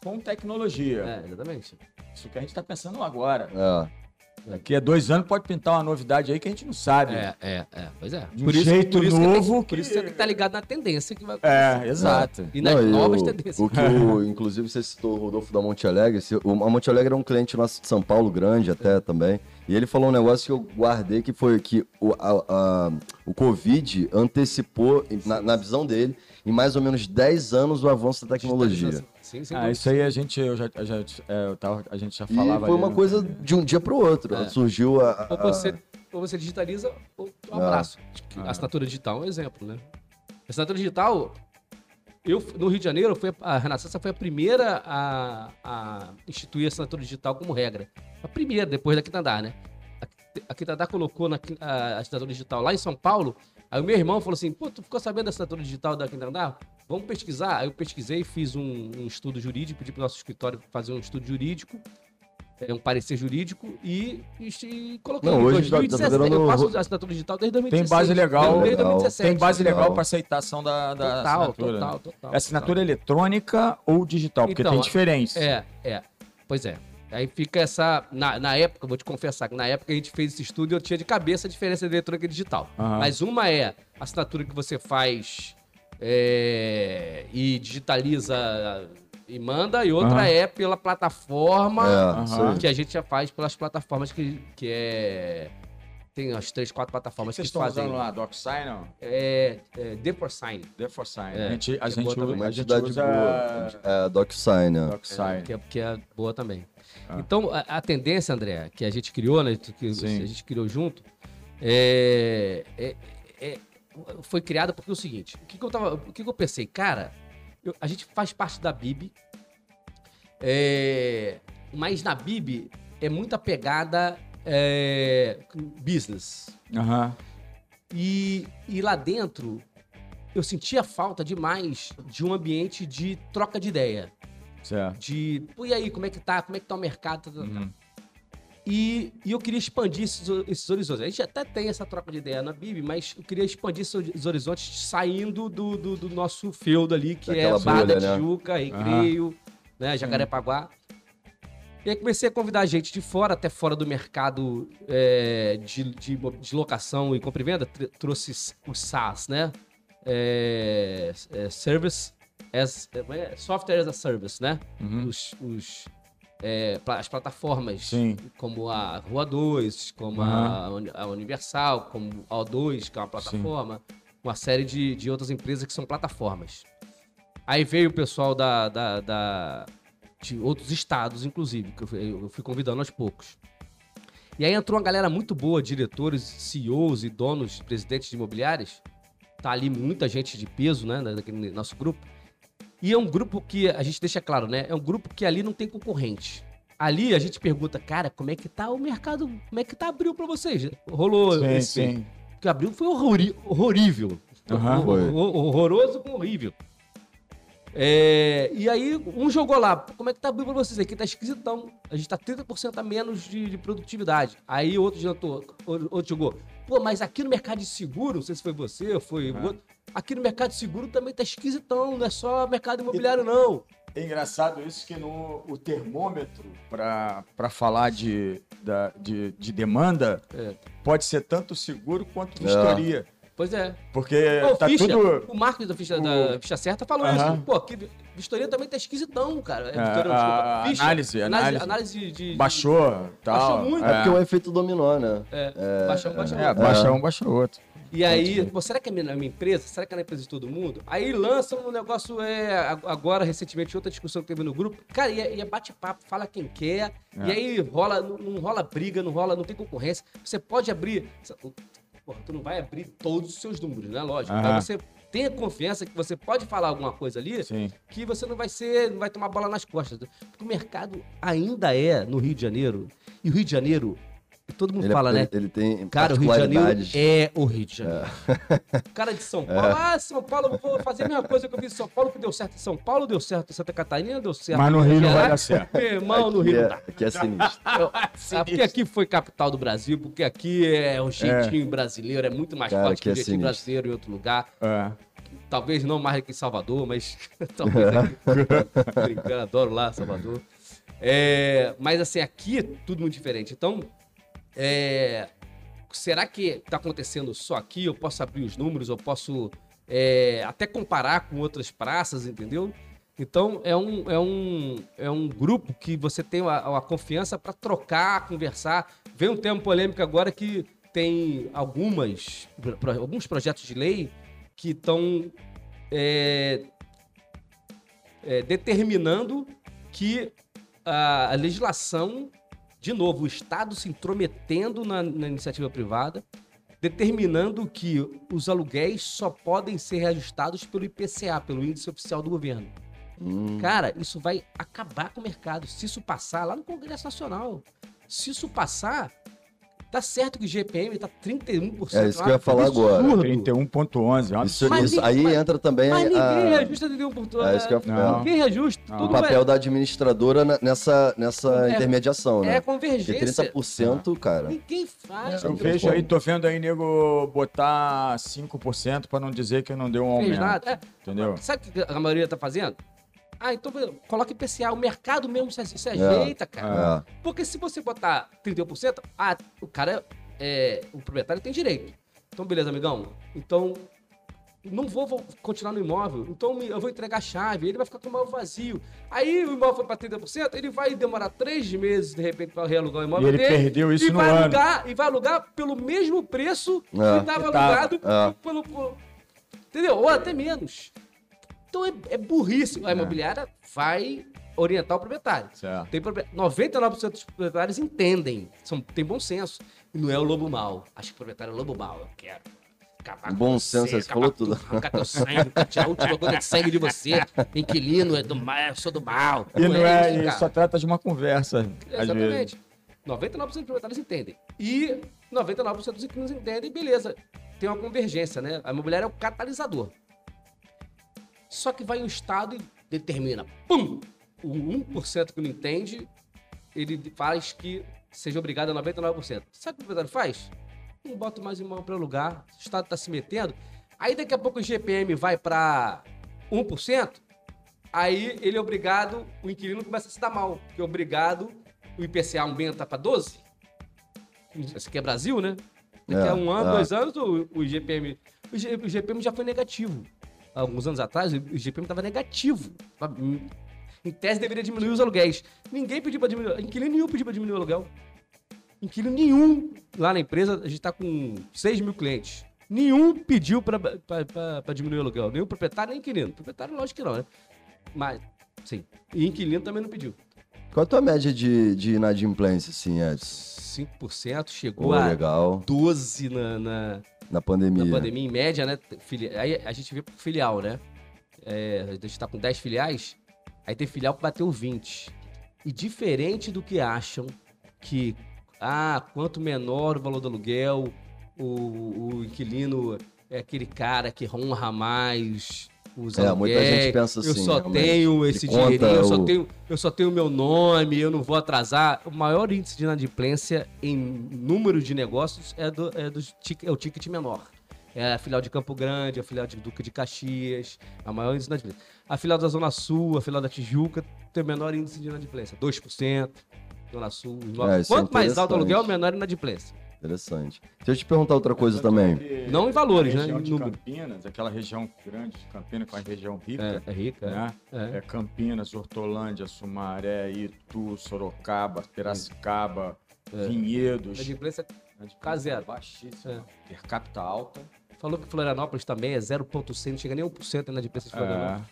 Speaker 1: com tecnologia.
Speaker 3: É, exatamente.
Speaker 1: Isso que a gente está pensando agora.
Speaker 2: É.
Speaker 1: Daqui a dois anos pode pintar uma novidade aí que a gente não sabe.
Speaker 3: É, é, é. Pois é.
Speaker 1: De um jeito
Speaker 3: por isso que
Speaker 1: novo
Speaker 3: tem- por
Speaker 1: que-
Speaker 3: isso você tem que estar ligado na tendência que vai
Speaker 1: É, exato.
Speaker 3: E nas
Speaker 2: Não, e
Speaker 3: novas
Speaker 2: o-
Speaker 3: tendências.
Speaker 2: O que o, [LAUGHS] inclusive você citou o Rodolfo da Monte Alegre. se- o- A Monte Alegre é um cliente nosso de São Paulo, grande até também. E ele falou um negócio que eu guardei que foi que o, a- a- o Covid antecipou, na, na visão dele, em mais ou menos 10 anos o avanço da tecnologia.
Speaker 3: Sem
Speaker 1: Ah, isso aí a gente, eu já, eu já, é, eu tava, a gente já
Speaker 2: E
Speaker 1: falava.
Speaker 2: foi
Speaker 1: ali
Speaker 2: uma
Speaker 1: no-
Speaker 2: coisa de um dia para o outro.
Speaker 3: É.
Speaker 2: Surgiu a.
Speaker 3: Ou
Speaker 2: a-
Speaker 3: você, ou você digitaliza ou um abraço. Tipo,
Speaker 1: Ah.
Speaker 3: A assinatura digital é um exemplo, né? A assinatura digital, eu, no Rio de Janeiro, foi, a Renascença foi a primeira a, a instituir a assinatura digital como regra. A primeira, depois da Quintandar, né? A, Quintandar colocou na, a, a assinatura digital lá em São Paulo. Aí o meu irmão falou assim: pô, tu ficou sabendo da assinatura digital da Quintandar? Vamos pesquisar. Aí eu pesquisei, fiz um, um estudo jurídico, pedi para o nosso escritório fazer um estudo jurídico é, um parecer jurídico e, e, e coloquei
Speaker 2: Não, hoje tá- tá
Speaker 3: 2017.
Speaker 2: virando
Speaker 3: eu faço assinatura digital desde
Speaker 1: Tem
Speaker 3: 2016.
Speaker 1: base legal.
Speaker 3: Desde
Speaker 2: Legal.
Speaker 3: 2017.
Speaker 1: Tem base
Speaker 2: Legal.
Speaker 1: para aceitação da, da
Speaker 3: Total,
Speaker 1: assinatura.
Speaker 3: total,
Speaker 1: né?
Speaker 3: total.
Speaker 1: É assinatura eletrônica ou digital? Porque
Speaker 3: Então,
Speaker 1: tem diferença.
Speaker 3: É, é. Pois é. Aí fica essa. Na, na época, vou te confessar que na época a gente fez esse estudo e eu tinha de cabeça a diferença de eletrônica e digital.
Speaker 1: Aham.
Speaker 3: Mas uma é a assinatura que você faz é, e digitaliza e manda, e outra
Speaker 1: Aham.
Speaker 3: é pela plataforma
Speaker 2: É, aí.
Speaker 3: que a gente já faz pelas plataformas que, que é. Tem umas três, quatro plataformas
Speaker 1: Vocês
Speaker 3: que
Speaker 1: estão
Speaker 3: fazem.
Speaker 1: usando lá DocSign, não?
Speaker 3: É, é DeforSign.
Speaker 1: DeforSign.
Speaker 3: É,
Speaker 1: a gente, a
Speaker 3: é
Speaker 1: gente,
Speaker 3: também.
Speaker 2: Uma
Speaker 1: a gente
Speaker 2: entidade
Speaker 1: usa
Speaker 2: boa. É, DocSign, né?
Speaker 1: DocSign.
Speaker 3: Que é, que é boa também.
Speaker 1: Ah.
Speaker 3: Então, a, a tendência, André, que a gente criou, né? Que
Speaker 1: Sim.
Speaker 3: a gente criou junto, é, é- é- foi criada porque é o seguinte: o que, que eu, tava, o que, que eu pensei? Cara, eu- a gente faz parte da BIB, é, mas na BIB é muita pegada é, business.
Speaker 1: Aham.
Speaker 3: E, e lá dentro, eu sentia falta demais de um ambiente de troca de ideia
Speaker 1: Certo.
Speaker 3: de, pô, e aí, como é que tá? Como é que tá o mercado? Tá, tá, tá.
Speaker 1: Uhum.
Speaker 3: E, e eu queria expandir esses, esses horizontes. A gente até tem essa troca de ideia na BIB, mas eu queria expandir esses horizontes saindo do, do, do nosso feudo ali, que
Speaker 2: Daquela
Speaker 3: é Barra da
Speaker 2: né?
Speaker 3: Tijuca, Recreio, né, Jacarepaguá. E aí comecei a convidar gente de fora, até fora do mercado é, de, de, de locação e compra e venda. Tr- trouxe os SaaS, né? É, é, service as, é, Software as a Service, né?
Speaker 1: Uhum.
Speaker 3: os, os, é, as plataformas
Speaker 1: Sim.
Speaker 3: como a Rua 2, como a, Uni- a Universal, como a O2, que é uma plataforma, uma série de, de outras empresas que são plataformas. Aí veio o pessoal da, da- da- de outros estados, inclusive, que eu fui, eu fui convidando aos poucos. E aí entrou uma galera muito boa, diretores, CEOs e donos, presidentes de imobiliárias. Tá ali muita gente de peso, né, naquele nosso grupo. E é um grupo que a gente deixa claro, né? É um grupo que ali não tem concorrente. Ali a gente pergunta, cara, como é que tá o mercado? Como é que tá abril pra vocês? Rolou
Speaker 1: Sim,
Speaker 3: esse.
Speaker 1: sim.
Speaker 3: Porque abril foi horrível.
Speaker 2: Foi.
Speaker 3: hor- horroroso com horrível. É, e aí, um jogou lá, como é que tá abril pra vocês? Aqui tá esquisitão. A gente tá 30% a menos de, de produtividade. Aí outro jantou, outro jogou. Pô, mas aqui no mercado de seguro, não sei se foi você ou foi o outro, aqui no mercado de seguro também tá esquisitão, não é só mercado imobiliário, não.
Speaker 1: É engraçado isso que no o termômetro para falar de, da, de, de demanda
Speaker 3: É.
Speaker 1: pode ser tanto seguro quanto vistoria.
Speaker 3: Pois é.
Speaker 1: Porque
Speaker 3: Ô,
Speaker 1: tá
Speaker 3: ficha,
Speaker 1: tudo.
Speaker 3: O Marcos da ficha,
Speaker 1: o-
Speaker 3: da ficha certa falou
Speaker 1: Aham.
Speaker 3: isso. Pô, aqui, vistoria também tá esquisitão, cara. É,
Speaker 1: É,
Speaker 3: vistoria,
Speaker 1: a-.
Speaker 3: Ficha,
Speaker 1: análise, análise.
Speaker 3: análise de, de-
Speaker 1: Baixou tal.
Speaker 3: Baixou muito.
Speaker 2: É porque é um efeito dominó, né?
Speaker 3: É, baixa um, baixa
Speaker 1: É,
Speaker 3: outro.
Speaker 1: baixa um, baixa outro.
Speaker 3: E aí, pô, será que é minha, na minha empresa? Será que é na empresa de todo mundo? Aí lançam um negócio, é, ag- agora, recentemente, outra discussão que teve no grupo. Cara, e é, e é bate-papo, fala quem quer.
Speaker 1: É.
Speaker 3: E aí rola, não, não rola briga, não rola, não tem concorrência. Você pode abrir. Porra, tu não vai abrir todos os seus números, né? Lógico.
Speaker 1: Aham.
Speaker 3: Mas você tenha confiança que você pode falar alguma coisa ali
Speaker 1: Sim.
Speaker 3: que você não vai ser, não vai tomar bola nas costas. Porque o mercado ainda é no Rio de Janeiro. E o Rio de Janeiro, todo mundo
Speaker 2: Ele,
Speaker 3: fala,
Speaker 2: ele,
Speaker 3: né?
Speaker 2: ele tem
Speaker 3: Cara, o Rio de Janeiro é o Rio de Janeiro. O cara de São Paulo, ah, São Paulo, eu vou fazer a mesma coisa que eu fiz em São Paulo, que deu certo em São Paulo, deu certo em Santa Catarina, deu certo
Speaker 1: Mas no
Speaker 3: em
Speaker 1: Rio não vai dar certo.
Speaker 3: Meu irmão, no
Speaker 2: Aqui
Speaker 3: Rio
Speaker 2: é,
Speaker 3: não dá.
Speaker 2: aqui é sinistro.
Speaker 3: Eu- ah, porque aqui foi capital do Brasil, porque aqui é o jeitinho brasileiro, é muito mais
Speaker 2: Cara,
Speaker 3: forte que
Speaker 2: que
Speaker 3: o
Speaker 2: é
Speaker 3: jeitinho
Speaker 2: sinistro.
Speaker 3: brasileiro em outro lugar.
Speaker 1: É.
Speaker 3: Talvez não mais que em Salvador, mas [LAUGHS] talvez aqui. Brincando, adoro lá Salvador. É, mas assim, aqui é tudo muito diferente. Então, é, será que está acontecendo só aqui? Eu posso abrir os números, eu posso é, até comparar com outras praças, entendeu? Então é um, é um, é um grupo que você tem a, confiança para trocar, conversar. Vem um tema polêmico agora que tem algumas, alguns projetos de lei que estão é, é, determinando que a legislação, de novo, o Estado se intrometendo na, na iniciativa privada, determinando que os aluguéis só podem ser reajustados pelo IPCA, pelo Índice Oficial do Governo.
Speaker 2: Hum,
Speaker 3: Cara, isso vai acabar com o mercado. Se isso passar lá no Congresso Nacional, se isso passar, tá certo que o GPM tá 31%.
Speaker 2: É isso que eu ia falar agora.
Speaker 3: absurdo.
Speaker 1: 31,11. é um
Speaker 2: isso.
Speaker 3: Mas
Speaker 2: isso- aí
Speaker 3: ninguém-
Speaker 2: entra também
Speaker 3: Mas ninguém
Speaker 2: a-
Speaker 3: reajusta 31%.
Speaker 2: É isso que eu ia
Speaker 1: Não.
Speaker 2: falar.
Speaker 3: Ninguém reajusta.
Speaker 1: Não.
Speaker 2: o papel da administradora nessa, nessa
Speaker 3: É-
Speaker 2: intermediação,
Speaker 3: é
Speaker 2: né? Porque
Speaker 3: convergência.
Speaker 2: 30%, cara.
Speaker 3: Ninguém faz.
Speaker 1: Eu vejo aí, tô vendo aí, nego, botar 5% pra não dizer que não deu um
Speaker 3: fez
Speaker 1: aumento.
Speaker 3: nada. É,
Speaker 1: Entendeu?
Speaker 3: Sabe o que a maioria tá fazendo? Ah, então coloca IPCA. O mercado mesmo se, se ajeita, cara.
Speaker 2: É.
Speaker 3: Porque se você botar 31%, ah, o cara, é, o proprietário tem direito. Então, beleza, amigão. Então, não vou, vou continuar no imóvel. Então, eu vou entregar a chave. Ele vai ficar com o imóvel vazio. Aí, o imóvel foi para 30%, ele vai demorar três meses, de repente, para realugar o
Speaker 1: E
Speaker 3: imóvel
Speaker 1: ele
Speaker 3: dele.
Speaker 1: perdeu isso
Speaker 3: e
Speaker 1: no
Speaker 3: vai
Speaker 1: ano.
Speaker 3: alugar, E vai alugar pelo mesmo preço
Speaker 2: É.
Speaker 3: que estava alugado
Speaker 2: é.
Speaker 3: pelo, pelo- Entendeu? Ou até menos. Então, é, é burrice. A imobiliária vai orientar o proprietário.
Speaker 1: Certo.
Speaker 3: Tem proprietário- 99% dos proprietários entendem, são, tem bom senso. E não é o lobo mau. Acho que o proprietário é o lobo mau. Eu quero acabar com
Speaker 2: Bom
Speaker 3: você,
Speaker 2: senso, você falou tudo.
Speaker 3: Arrancar teu sangue, arrancar a última gota de sangue de você. [LAUGHS] Inquilino é do mal, eu sou do mal.
Speaker 1: E não é,
Speaker 3: isso,
Speaker 1: e
Speaker 3: cara.
Speaker 1: só trata de uma conversa.
Speaker 3: Exatamente. 99% dos proprietários entendem. E 99% dos inquilinos entendem, beleza. Tem uma convergência, né? A imobiliária é o catalisador. Só que vai o Estado e determina, pum! O 1% que não entende, ele faz que seja obrigado a 99%. Sabe o que o proprietário faz? Não bota mais imóvel para alugar, o Estado está se metendo. Aí daqui a pouco o GPM vai para 1%, aí ele é obrigado, o inquilino começa a se dar mal, porque é obrigado, o IPCA aumenta para 12%. Isso aqui é Brasil, né? Daqui
Speaker 2: É,
Speaker 3: a um ano,
Speaker 2: é.
Speaker 3: dois anos, o, o GPM. O, G- o GPM já foi negativo. Alguns anos atrás, o GPM estava negativo. Em tese, deveria diminuir os aluguéis. Ninguém pediu para diminuir. Inquilino nenhum pediu para diminuir o aluguel. Inquilino nenhum. Lá na empresa, a gente está com 6 mil clientes. Nenhum pediu para diminuir o aluguel. Nem o proprietário, nem o inquilino. O proprietário, lógico que não, né? Mas, sim. E inquilino também não pediu.
Speaker 2: Qual a tua média de, de inadimplência, assim, Edson?
Speaker 3: 5% chegou
Speaker 2: Pô,
Speaker 3: a
Speaker 2: legal.
Speaker 3: 12 na- na,
Speaker 2: Na pandemia.
Speaker 3: na pandemia, em média, né? Aí a gente vê por filial, né? É, a gente tá com 10 filiais, aí tem filial que bateu 20. E diferente do que acham que, ah, quanto menor o valor do aluguel, o, o inquilino é aquele cara que honra mais os
Speaker 2: É, muita gente pensa
Speaker 3: Eu
Speaker 2: assim,
Speaker 3: só
Speaker 2: realmente.
Speaker 3: tenho esse
Speaker 2: conta
Speaker 3: dinheirinho, eu só,
Speaker 2: o-
Speaker 3: tenho, eu só tenho meu nome, eu não vou atrasar. O maior índice de inadimplência em número de negócios é, do, é, tic- é o ticket menor. É a filial de Campo Grande, a filial de Duque de Caxias, a maior índice de inadimplência. A filial da Zona Sul, a filial da Tijuca, tem o menor índice de inadimplência, 2%. Zona Sul,
Speaker 2: É, é
Speaker 3: Quanto mais alto o aluguel, menor inadimplência.
Speaker 2: Interessante. Deixa eu te perguntar outra coisa também.
Speaker 3: Não em valores,
Speaker 1: a
Speaker 3: né?
Speaker 1: de. Campinas, aquela região grande de Campinas com a região rica,
Speaker 3: É, é rica,
Speaker 1: né?
Speaker 3: é.
Speaker 1: É Campinas, Hortolândia, Sumaré, Itu, Sorocaba, Piracicaba, Vinhedos.
Speaker 3: Inadimplência
Speaker 1: Inadimplência
Speaker 3: K0.
Speaker 1: Baixíssima. Per capita alta.
Speaker 3: Falou que Florianópolis também é 0,6, não chega nem 1% na inadimplência de Florianópolis.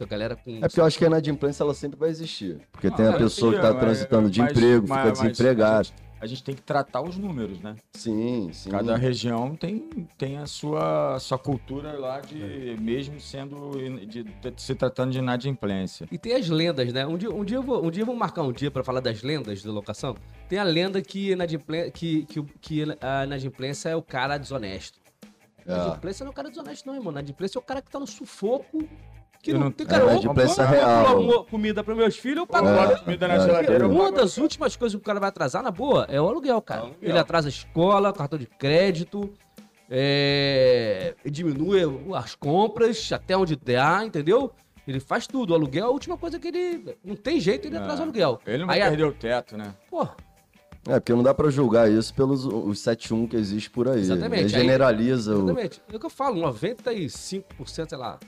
Speaker 1: É.
Speaker 3: Galera com.
Speaker 2: É porque eu acho que a inadimplência ela sempre vai existir. Porque
Speaker 1: Ah,
Speaker 2: tem a pessoa que
Speaker 1: sim,
Speaker 2: tá
Speaker 1: mas-
Speaker 2: transitando de
Speaker 1: mas-
Speaker 2: emprego,
Speaker 1: mas-
Speaker 2: fica
Speaker 1: mas
Speaker 2: desempregado.
Speaker 1: A gente, tem que tratar os números, né?
Speaker 2: Sim, sim.
Speaker 1: Cada região tem, tem a sua, sua cultura lá de mesmo sendo in- de, de- se tratando de inadimplência.
Speaker 3: E tem as lendas, né? Um dia, um dia, eu, vou, um dia eu vou marcar um dia pra falar das lendas da locação. Tem a lenda que, que, que, que a inadimplência é o cara desonesto.
Speaker 2: É.
Speaker 3: Inadimplência não é o cara desonesto, não, irmão. Inadimplência é o cara que tá no sufoco. Que
Speaker 1: Eu
Speaker 3: não,
Speaker 1: não-
Speaker 3: tem
Speaker 2: é,
Speaker 3: cara.
Speaker 2: inadimplência
Speaker 3: ou eu
Speaker 2: real.
Speaker 3: comida para meus filhos, eu pago
Speaker 2: É,
Speaker 1: comida
Speaker 2: na geladeira,
Speaker 3: Uma das últimas coisas que o cara vai atrasar, na boa, é o aluguel, cara.
Speaker 1: aluguel.
Speaker 3: Ele atrasa a escola, cartão de crédito, é, diminui as compras até onde dá, entendeu? Ele faz tudo. O aluguel é a última coisa que ele. Não tem jeito, ele
Speaker 1: É.
Speaker 3: atrasa o aluguel.
Speaker 1: Ele não vai
Speaker 3: Aí a-
Speaker 1: perder o teto, né?
Speaker 3: Pô,
Speaker 2: É, porque não dá pra julgar isso pelos os 7-1 que existe por aí.
Speaker 3: Exatamente.
Speaker 2: Ele
Speaker 3: Aí-
Speaker 2: generaliza o.
Speaker 3: Exatamente. É o que eu falo, 95%, sei lá.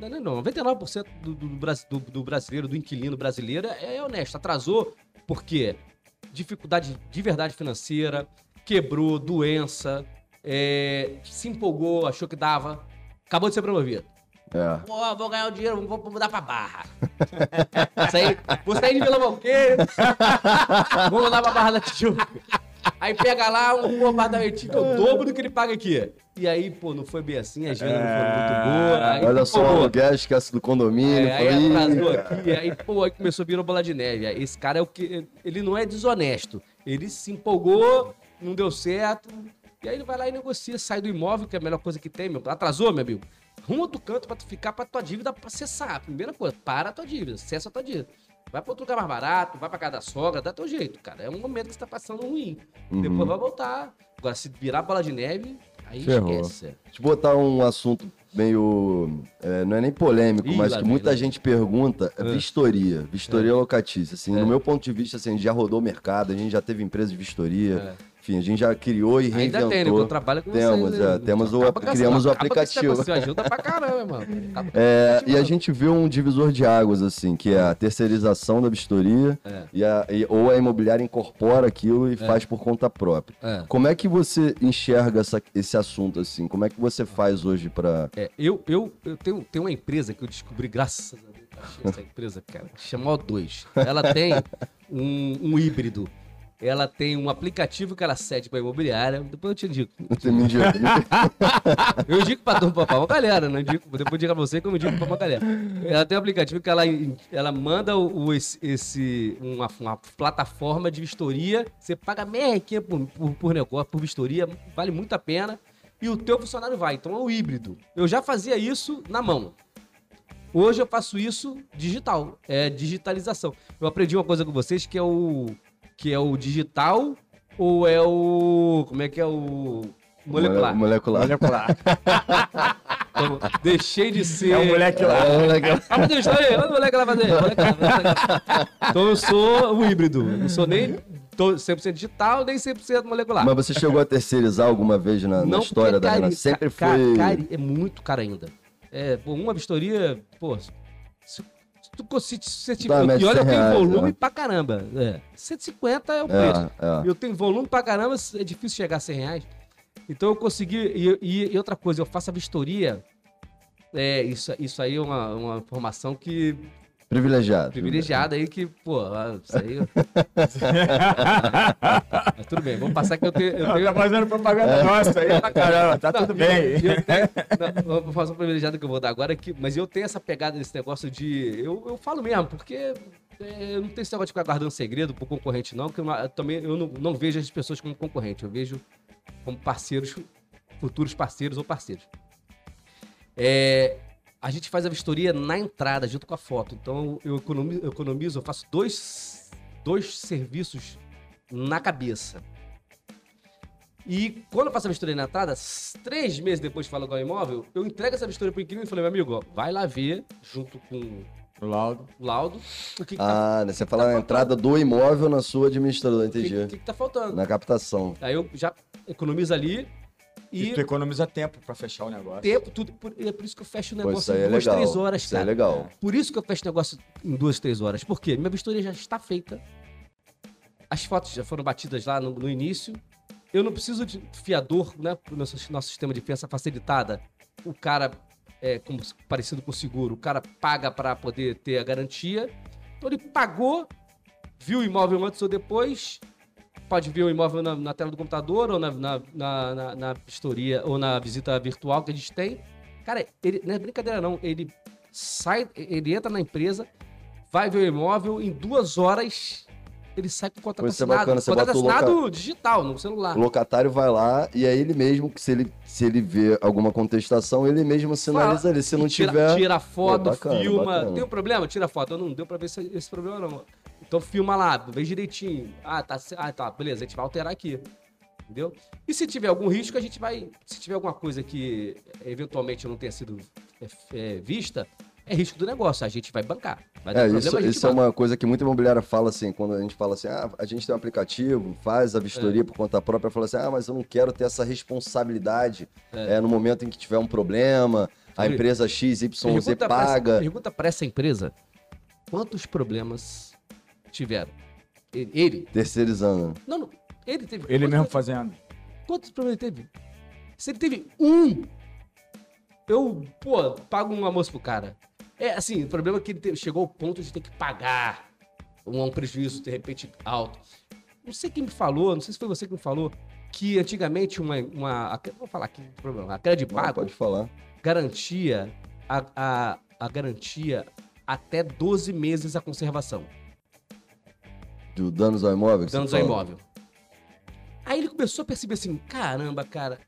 Speaker 3: Não, não, não 99% do, do, do, do brasileiro, do inquilino brasileiro é, é honesto. Atrasou porque dificuldade de verdade financeira, quebrou, doença, é, se empolgou, achou que dava, acabou de ser promovido.
Speaker 2: É.
Speaker 3: Pô, vou ganhar o dinheiro, vou, vou mudar pra Barra. Saí, vou sair de Vila [LAUGHS] vou mudar pra Barra da Tijuca. Aí pega lá um pô, apartamentinho que é o dobro do que ele paga aqui. E aí, pô, não foi bem assim, as vendas não foram muito boas. Aí,
Speaker 2: Olha só, o
Speaker 3: pô,
Speaker 2: aluguel, esquece do condomínio.
Speaker 3: é, aí
Speaker 2: "Ih,
Speaker 3: atrasou
Speaker 2: cara."
Speaker 3: aqui, aí, pô, aí começou a vir uma bola de neve. Aí Esse cara é o que. Ele não é desonesto. Ele se empolgou, não deu certo. E aí ele vai lá e negocia, sai do imóvel, que é a melhor coisa que tem, meu. Atrasou, meu amigo. Arruma outro canto pra tu ficar pra tua dívida pra cessar. Primeira coisa, para a tua dívida, cessa a tua dívida. Vai pra outro lugar mais barato, vai pra casa da sogra, dá teu jeito, cara. É um momento que você tá passando ruim.
Speaker 2: Uhum.
Speaker 3: Depois vai voltar. Agora, se virar bola de neve, aí
Speaker 1: Ferrou.
Speaker 3: esquece.
Speaker 2: Deixa eu botar um assunto meio. é, não é nem polêmico,
Speaker 3: Ih,
Speaker 2: mas que
Speaker 3: vem,
Speaker 2: muita gente pergunta: é
Speaker 3: Ah.
Speaker 2: vistoria. Vistoria locatícia. Assim,
Speaker 3: É.
Speaker 2: No meu ponto de vista, assim, a gente já rodou o mercado, a gente já teve empresa de vistoria.
Speaker 3: É.
Speaker 2: Enfim, a gente já criou e
Speaker 3: Ainda
Speaker 2: reinventou.
Speaker 3: tem, né? Eu trabalho com
Speaker 2: Temos,
Speaker 3: vocês,
Speaker 2: é, temos o- criamos o aplicativo.
Speaker 3: Você ajuda pra caramba, mano. Acaba
Speaker 2: É, e a gente viu um divisor de águas, assim, que é a terceirização da vistoria
Speaker 3: É.
Speaker 2: e a- e- ou a imobiliária incorpora aquilo e faz por conta própria.
Speaker 3: É.
Speaker 2: Como é que você enxerga essa- esse assunto, assim? Como é que você faz hoje pra...
Speaker 3: É, eu, eu, eu tenho, tenho uma empresa que eu descobri, graças a Deus, essa empresa, cara, chama O2. Ela tem um, um híbrido. Ela tem um aplicativo que ela cede pra imobiliária. Depois eu te indico.
Speaker 2: Você me indica? [LAUGHS]
Speaker 3: Eu indico pra, pra, uma galera, não indico, depois eu digo pra você como eu indico pra uma galera. Ela tem um aplicativo que ela, ela manda o, o- esse, esse- uma, uma plataforma de vistoria. Você paga merrequinha por, por, por negócio, por vistoria, vale muito a pena. E o teu funcionário vai. Então é o híbrido. Eu já fazia isso na mão. Hoje eu faço isso digital. É digitalização. Eu aprendi uma coisa com vocês que é o que é o digital ou é o como é que é o molecular.
Speaker 2: Molecular.
Speaker 1: Molecular. [LAUGHS]
Speaker 3: Então, deixei de ser.
Speaker 1: É o moleque lá.
Speaker 2: É.
Speaker 3: Ah, o moleque lá fazer. moleque lá, moleque lá. Então eu sou o híbrido. Não sou nem tô 100% digital, nem 100% molecular.
Speaker 2: Mas você chegou a terceririzar alguma vez na, na
Speaker 3: Não,
Speaker 2: história da
Speaker 3: é cari-
Speaker 2: Renan? Sempre foi...
Speaker 3: cari- é muito caro ainda. É, pô, uma vistoria, pô, tu se,
Speaker 2: Tá,
Speaker 3: e olha, eu
Speaker 2: 100
Speaker 3: tenho
Speaker 2: reais,
Speaker 3: volume
Speaker 2: né?
Speaker 3: pra caramba. É, 150 é o preço.
Speaker 2: É, é.
Speaker 3: Eu tenho volume pra caramba, é difícil chegar a 100 reais. Então eu consegui. E, e- e outra coisa, eu faço a vistoria. É, isso, isso aí é uma, uma informação que.
Speaker 2: Privilegiado.
Speaker 3: privilegiada aí que, pô, isso aí. [LAUGHS] Mas tudo bem, vamos passar que eu tenho. Eu
Speaker 1: Não,
Speaker 3: tenho...
Speaker 1: tá fazendo propaganda nossa aí pra caramba. Tá tudo bem.
Speaker 3: Eu tenho- não, vou fazer uma privilegiada que eu vou dar agora aqui, mas eu tenho essa pegada desse negócio de. Eu, eu falo mesmo, porque é, eu não tenho esse negócio de ficar guardando segredo pro concorrente, não, porque eu, não- eu também eu não, não vejo as pessoas como concorrente, eu vejo como parceiros, futuros parceiros ou parceiros. É, a gente faz a vistoria na entrada, junto com a foto. Então eu economizo, eu, economizo, eu faço dois, dois serviços na cabeça. E quando eu faço a vistoria na entrada, três meses depois de alugar o imóvel, eu entrego essa vistoria pro inquilino e falei, meu amigo, ó, vai lá ver, junto com
Speaker 1: O laudo.
Speaker 3: o laudo, o que, que, tá,
Speaker 2: Ah, né? Você fala na entrada do imóvel na sua administradora,
Speaker 3: o que,
Speaker 2: entendi.
Speaker 3: que que tá faltando.
Speaker 2: Na captação.
Speaker 3: Aí eu já economizo ali
Speaker 1: E
Speaker 3: e
Speaker 1: tu economiza tempo pra fechar o negócio.
Speaker 3: tempo, tudo. por- é por isso que eu fecho o negócio em
Speaker 2: é
Speaker 3: duas,
Speaker 2: legal.
Speaker 3: três horas,
Speaker 2: Isso é legal.
Speaker 3: Por isso que eu fecho o negócio em duas, três horas. Por quê? Minha vistoria já está feita. As fotos já foram batidas lá no, no início. Eu não preciso de fiador, né? O nosso, nosso sistema de fiança facilitada. O cara, é, como, parecido com o seguro, o cara paga para poder ter a garantia. Então ele pagou, viu o imóvel antes ou depois. Pode ver o imóvel na, na tela do computador ou na, na, na, na- vistoria ou na visita virtual que a gente tem. Cara, ele, não é brincadeira não. Ele sai, ele entra na empresa, vai ver o imóvel, em duas horas ele sai com o contrato assinado.
Speaker 2: bacana, você
Speaker 3: contrato assinado digital, no celular.
Speaker 2: O locatário vai lá e é ele mesmo que se ele, se ele vê alguma contestação, ele mesmo sinaliza ali. Se não
Speaker 3: tira,
Speaker 2: tiver.
Speaker 3: Tira foto,
Speaker 2: Pô, bacana,
Speaker 3: filma.
Speaker 2: bacana.
Speaker 3: Tem um problema? Tira foto. Não deu pra ver esse, esse problema, não. Então filma lá, vê direitinho. Ah, tá, ah, tá, beleza, a gente vai alterar aqui. Entendeu? E se tiver algum risco, a gente vai. Se tiver alguma coisa que eventualmente não tenha sido é, é, vista, é risco do negócio, a gente vai bancar. Vai
Speaker 2: É, isso,
Speaker 3: problema, gente
Speaker 2: isso é uma coisa que muita imobiliária fala assim, quando a gente fala assim, ah, a gente tem um aplicativo, faz a
Speaker 3: É.
Speaker 2: vistoria por conta própria, fala assim, ah, mas eu não quero ter essa responsabilidade
Speaker 3: É.
Speaker 2: é, no momento em que tiver um problema, a empresa XYZ
Speaker 3: Pergunta pra
Speaker 2: paga.
Speaker 3: Pergunta pra essa empresa quantos problemas tiveram. Ele, ele-
Speaker 2: Terceirizando.
Speaker 3: não, não, ele teve.
Speaker 1: Ele mesmo fazendo.
Speaker 3: Quantos problemas ele teve? Se ele teve um, eu, pô, pago um almoço pro cara. É, assim, o problema é que ele chegou ao ponto de ter que pagar um, um prejuízo, de repente, alto. Não sei quem me falou, não sei se foi você que me falou, que antigamente uma. uma a- vou falar aqui, problema. A Crédito
Speaker 2: Não,
Speaker 3: Pago
Speaker 2: pode falar.
Speaker 3: garantia a, a, a garantia até 12 meses a conservação.
Speaker 2: Do danos ao imóvel? que
Speaker 3: danos ao imóvel. Aí ele começou a perceber assim, caramba, cara.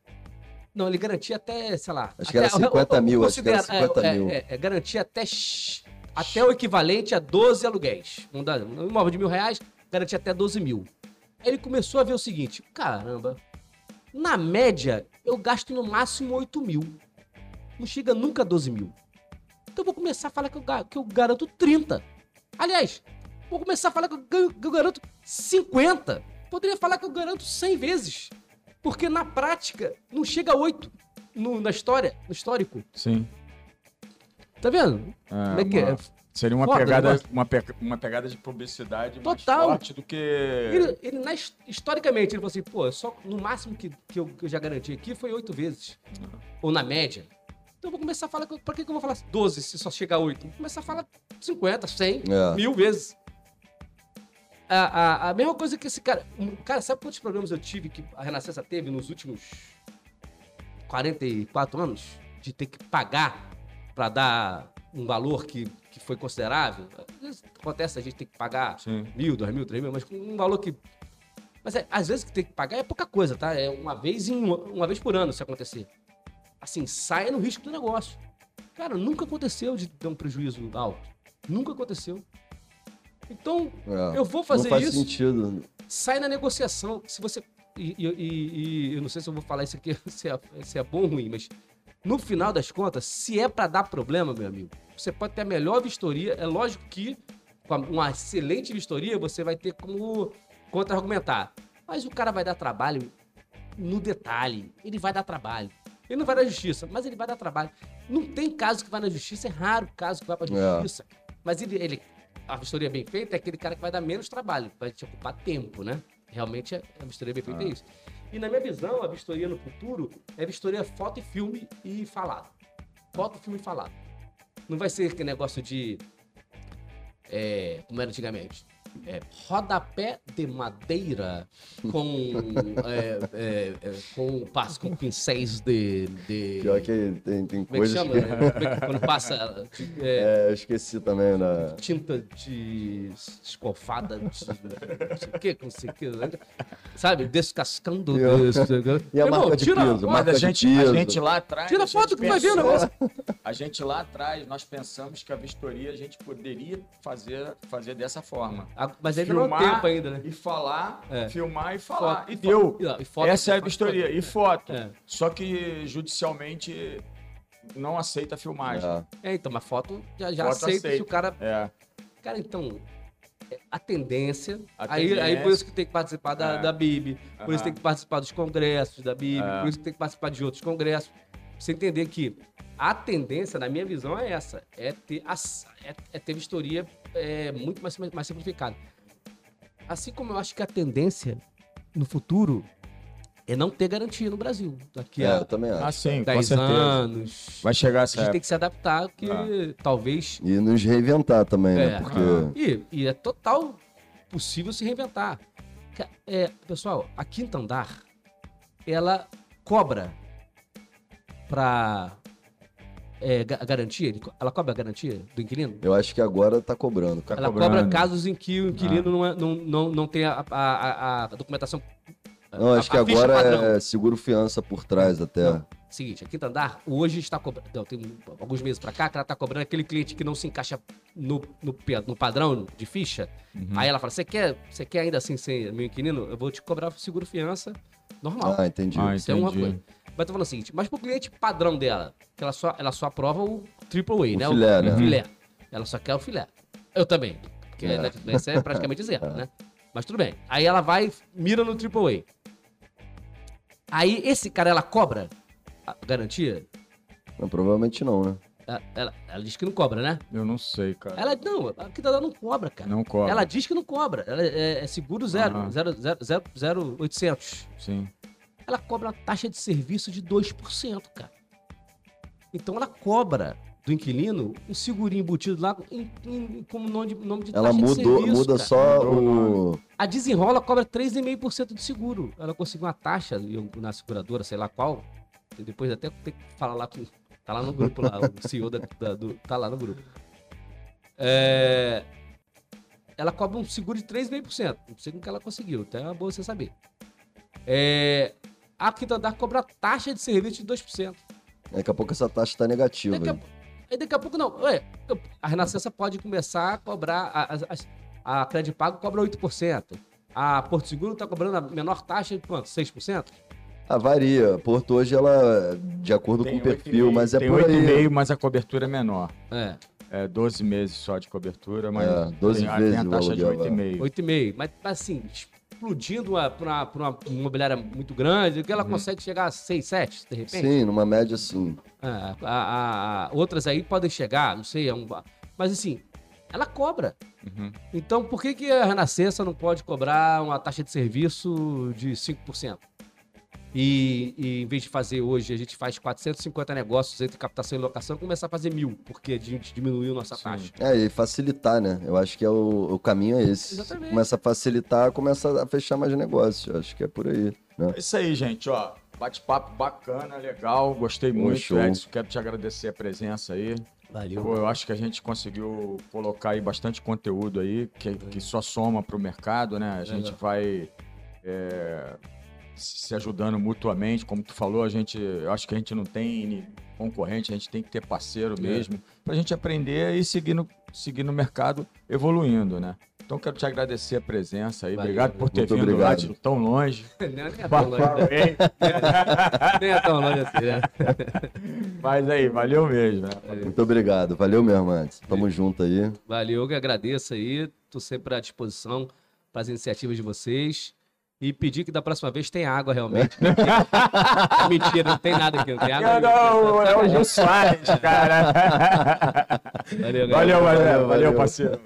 Speaker 3: Não, ele garantia até, sei lá.
Speaker 2: Acho que
Speaker 3: até-
Speaker 2: era 50 mil, acho que era
Speaker 3: considera-
Speaker 2: 50
Speaker 3: é,
Speaker 2: mil.
Speaker 3: É, é, garantia até, até o equivalente a 12 aluguéis. Um, da- um imóvel de mil reais, garantia até 12 mil. Aí ele começou a ver o seguinte, caramba, na média, eu gasto no máximo 8 mil. Não chega nunca a 12 mil. Então eu vou começar a falar que eu, que eu garanto 30. Aliás, vou começar a falar que eu, ganho- que eu garanto 50. Poderia falar que eu garanto 100 vezes. Porque na prática, não chega a 8 no- na história, no histórico.
Speaker 1: Sim.
Speaker 3: Tá vendo? Como é que é?
Speaker 1: Seria uma
Speaker 3: Foda
Speaker 1: pegada,
Speaker 3: negócio.
Speaker 1: uma, pe- uma pegada de publicidade
Speaker 3: Total.
Speaker 1: mais forte do que.
Speaker 3: Ele, ele na his- historicamente, ele falou assim, pô, só, no máximo que, que, eu, que eu já garanti aqui foi oito vezes. Ou na média. Então eu vou começar a falar, pra que, que eu vou falar 12 se só chega a 8? Vou começar a falar 50, 100,
Speaker 2: É.
Speaker 3: mil vezes. A, a, a mesma coisa que esse cara... Cara, sabe quantos problemas eu tive que a Renascença teve nos últimos 44 anos? De ter que pagar pra dar um valor que, que foi considerável? Às vezes Acontece, a gente tem que pagar
Speaker 1: Sim.
Speaker 3: mil, dois mil, três mil, mas com um valor que. Mas é, às vezes que tem que pagar é pouca coisa, tá? É uma vez em uma, uma vez por ano se acontecer. Assim, saia no risco do negócio. Cara, nunca aconteceu de ter um prejuízo alto. Nunca aconteceu. Então,
Speaker 2: É.
Speaker 3: eu vou fazer
Speaker 2: não faz
Speaker 3: isso,
Speaker 2: sentido.
Speaker 3: sai na negociação. Se você. E, e- e- e eu não sei se eu vou falar isso aqui, [LAUGHS] se é, se é bom ou ruim, mas no final das contas, se é pra dar problema, meu amigo, você pode ter a melhor vistoria. É lógico que com uma excelente vistoria você vai ter como contra-argumentar. Mas o cara vai dar trabalho no detalhe. Ele vai dar trabalho. Ele não vai na justiça, mas ele vai dar trabalho. Não tem caso que vai na justiça, é raro o caso que vai pra
Speaker 2: É.
Speaker 3: justiça. Mas ele, ele, a vistoria bem feita é aquele cara que vai dar menos trabalho, vai te ocupar tempo, né? Realmente a vistoria bem feita é isso. E na minha visão, a vistoria no futuro é vistoria foto e filme e falado. Foto, filme e falado. Não vai ser aquele negócio de. É, como era antigamente. É, rodapé de madeira com. é, é, é, com, passa com pincéis de. de
Speaker 2: Pior que tem, tem
Speaker 3: como é que
Speaker 2: coisas
Speaker 3: chama?
Speaker 2: que.
Speaker 3: Como é que- quando passa. [LAUGHS] é,
Speaker 2: É, eu esqueci também, né?
Speaker 3: tinta de escofada, de, não sei o que, não sei o que, né? sabe? Descascando.
Speaker 2: E a-
Speaker 3: desse-
Speaker 2: E a
Speaker 3: Irmão,
Speaker 2: marca de
Speaker 3: tira-
Speaker 2: piso?
Speaker 1: Mas
Speaker 2: Marca
Speaker 1: a
Speaker 2: de
Speaker 1: gente,
Speaker 2: piso.
Speaker 1: a gente lá atrás.
Speaker 3: Tira
Speaker 1: a
Speaker 3: foto que vai ver
Speaker 1: pensou-
Speaker 3: negócio. [LAUGHS]
Speaker 1: A gente lá atrás, nós pensamos que a vistoria a gente poderia fazer, fazer dessa forma.
Speaker 3: Mas ainda não é
Speaker 1: Filmar
Speaker 3: tempo ainda, né?
Speaker 1: E falar,
Speaker 3: É.
Speaker 1: filmar e falar.
Speaker 3: Foto-
Speaker 1: e deu.
Speaker 3: não, e foto-
Speaker 1: Essa é a
Speaker 3: foto-
Speaker 1: vistoria. E foto.
Speaker 3: É.
Speaker 1: Só que judicialmente não aceita a filmagem.
Speaker 2: É.
Speaker 3: É, então, mas foto já, já
Speaker 1: Foto
Speaker 3: aceita,
Speaker 1: aceita.
Speaker 3: se o cara.
Speaker 1: É.
Speaker 3: Cara, então. é, A tendência,
Speaker 1: A
Speaker 3: aí, aí
Speaker 1: tendência.
Speaker 3: por isso que tem que participar da,
Speaker 1: É.
Speaker 3: da BIB, por isso tem que participar dos congressos da BIB,
Speaker 1: É.
Speaker 3: por isso que tem que participar de outros congressos. Pra você entender que a tendência, na minha visão, é essa: é ter, é, é ter vistoria é, muito mais, mais simplificada. Assim como eu acho que a tendência no futuro é não ter garantia no Brasil. Daqui
Speaker 2: É,
Speaker 3: a
Speaker 2: eu também acho.
Speaker 1: Ah, sim, com
Speaker 3: 10
Speaker 1: certeza.
Speaker 3: anos.
Speaker 1: Vai chegar
Speaker 3: A
Speaker 1: essa
Speaker 3: gente tem
Speaker 1: época.
Speaker 3: que se adaptar, que talvez.
Speaker 2: E nos reinventar também, né?
Speaker 3: É.
Speaker 2: Porque.
Speaker 3: E, e é total possível se reinventar. É, pessoal, a quinta andar, ela cobra pra é, ga- garantia, ela cobra a garantia do inquilino?
Speaker 2: Eu acho que agora tá cobrando.
Speaker 1: Tá
Speaker 3: ela
Speaker 1: cobrando.
Speaker 3: cobra casos em que o inquilino não, é- não, não, não tem a, a, a- a documentação.
Speaker 2: Não,
Speaker 3: a-
Speaker 2: acho que
Speaker 3: a
Speaker 2: agora
Speaker 3: padrão.
Speaker 2: é seguro fiança por trás até.
Speaker 3: Não. Seguinte, a quinta andar hoje está cobrando. Não, tem alguns meses pra cá que ela está cobrando aquele cliente que não se encaixa no, no, no padrão de ficha.
Speaker 2: Uhum.
Speaker 3: Aí ela fala: você quer, você quer ainda assim ser meu inquilino? Eu vou te cobrar seguro fiança normal.
Speaker 2: Ah, entendi.
Speaker 1: Ah,
Speaker 3: Isso é uma
Speaker 1: entendi.
Speaker 3: coisa. Mas tô falando o seguinte, mas pro cliente padrão dela, que ela só, ela só aprova o AAA,
Speaker 2: O
Speaker 3: né?
Speaker 2: filé,
Speaker 3: o,
Speaker 2: né?
Speaker 3: o filé. Ela só quer o filé. Eu também. Porque
Speaker 2: É.
Speaker 3: a Netflix é praticamente [LAUGHS] zero, né? Mas tudo bem. Aí ela vai, mira no AAA. Aí esse cara, ela cobra a garantia?
Speaker 2: Não, provavelmente não, né?
Speaker 3: Ela, ela, ela diz que não cobra, né?
Speaker 1: Eu não sei, cara.
Speaker 3: Ela, não, a Quintadora não cobra, cara.
Speaker 1: Não cobra.
Speaker 3: Ela diz que não cobra. Ela é, é seguro zero,
Speaker 1: Aham.
Speaker 3: zero, zero, zero, zero, 800.
Speaker 1: Sim.
Speaker 3: Ela cobra uma taxa de serviço de 2%, cara. Então ela cobra do inquilino um segurinho embutido lá em, em- como nome de, nome de
Speaker 2: Ela
Speaker 3: taxa de
Speaker 2: mudou,
Speaker 3: serviço,
Speaker 2: muda
Speaker 3: cara.
Speaker 2: só
Speaker 1: Mudou
Speaker 2: o.
Speaker 3: A Desenrola cobra 3,5% de seguro. Ela conseguiu uma taxa na seguradora, sei lá qual. E depois até tem que falar lá com. Tá lá no grupo lá, o CEO da, da- do, tá lá no grupo. É, ela cobra um seguro de 3,5%. Não sei como que ela conseguiu, até é boa você saber. É, a Quinta Andar cobra taxa de serviço de 2%.
Speaker 2: Daqui a pouco essa taxa tá negativa.
Speaker 3: Daqui a, aí daqui a pouco não. Ué, a Renascença pode começar a cobrar. A, a, a Crédito Pago cobra 8%. A Porto Seguro está cobrando a menor taxa de quanto? 6%?
Speaker 2: Ah, varia. Porto hoje, ela, de acordo com o perfil,
Speaker 1: 8,5,
Speaker 2: mas é
Speaker 1: tem
Speaker 2: por aí.
Speaker 1: 8,5, mas a cobertura é menor.
Speaker 3: É,
Speaker 1: É 12 meses só de cobertura, mas
Speaker 2: É, 12
Speaker 1: tem, a-
Speaker 2: vezes
Speaker 1: tem a taxa de
Speaker 2: aluguel lá.
Speaker 1: 8,5.
Speaker 3: 8,5%. Mas assim, explodindo para uma, imobiliária muito grande, que ela consegue chegar a 6, 7, de repente.
Speaker 2: Sim, numa média sim.
Speaker 3: É, a- a- outras aí podem chegar, não sei, é um, mas assim, ela cobra.
Speaker 1: Uhum.
Speaker 3: Então, por que, que a Renascença não pode cobrar uma taxa de serviço de 5%? E, e em vez de fazer hoje, a gente faz 450 negócios entre captação e locação, começar a fazer mil, porque a gente diminuiu nossa
Speaker 1: Sim.
Speaker 3: taxa.
Speaker 2: É, e facilitar, né? Eu acho que é o, o caminho é esse.
Speaker 3: Exatamente.
Speaker 2: Começa a facilitar, começa a fechar mais negócios. Eu Acho que é por aí. Né?
Speaker 1: É isso aí, gente, ó. Bate-papo bacana, legal, gostei muito,
Speaker 2: show.
Speaker 1: Edson. Quero te agradecer a presença aí.
Speaker 3: Valeu.
Speaker 1: Pô, eu acho que a gente conseguiu colocar aí bastante conteúdo aí, que, que só soma para o mercado, né? A gente
Speaker 3: Legal.
Speaker 1: vai é, se ajudando mutuamente, como tu falou, a gente, eu acho que a gente não tem concorrente, a gente tem que ter parceiro mesmo, para a gente aprender e seguir no, seguir no mercado evoluindo, né? Então quero te agradecer a presença aí,
Speaker 3: Valeu,
Speaker 1: obrigado por ter vindo lá de tão longe. [LAUGHS]
Speaker 3: Nem é tão longe, né? [LAUGHS] Nem é tão longe assim, né? [LAUGHS]
Speaker 1: Mas aí, valeu mesmo. Né?
Speaker 2: Muito obrigado. Valeu mesmo, antes. Tamo junto aí.
Speaker 3: Valeu, eu que agradeço aí. Tô sempre à disposição para as iniciativas de vocês. E pedir que da próxima vez tenha água realmente. [LAUGHS] Mentira, não tem nada aqui, não tem água.
Speaker 1: Não, é o Gil [LAUGHS] Soares, cara.
Speaker 3: Valeu, galera.
Speaker 1: Valeu, valeu, valeu,
Speaker 2: Valeu.
Speaker 1: parceiro.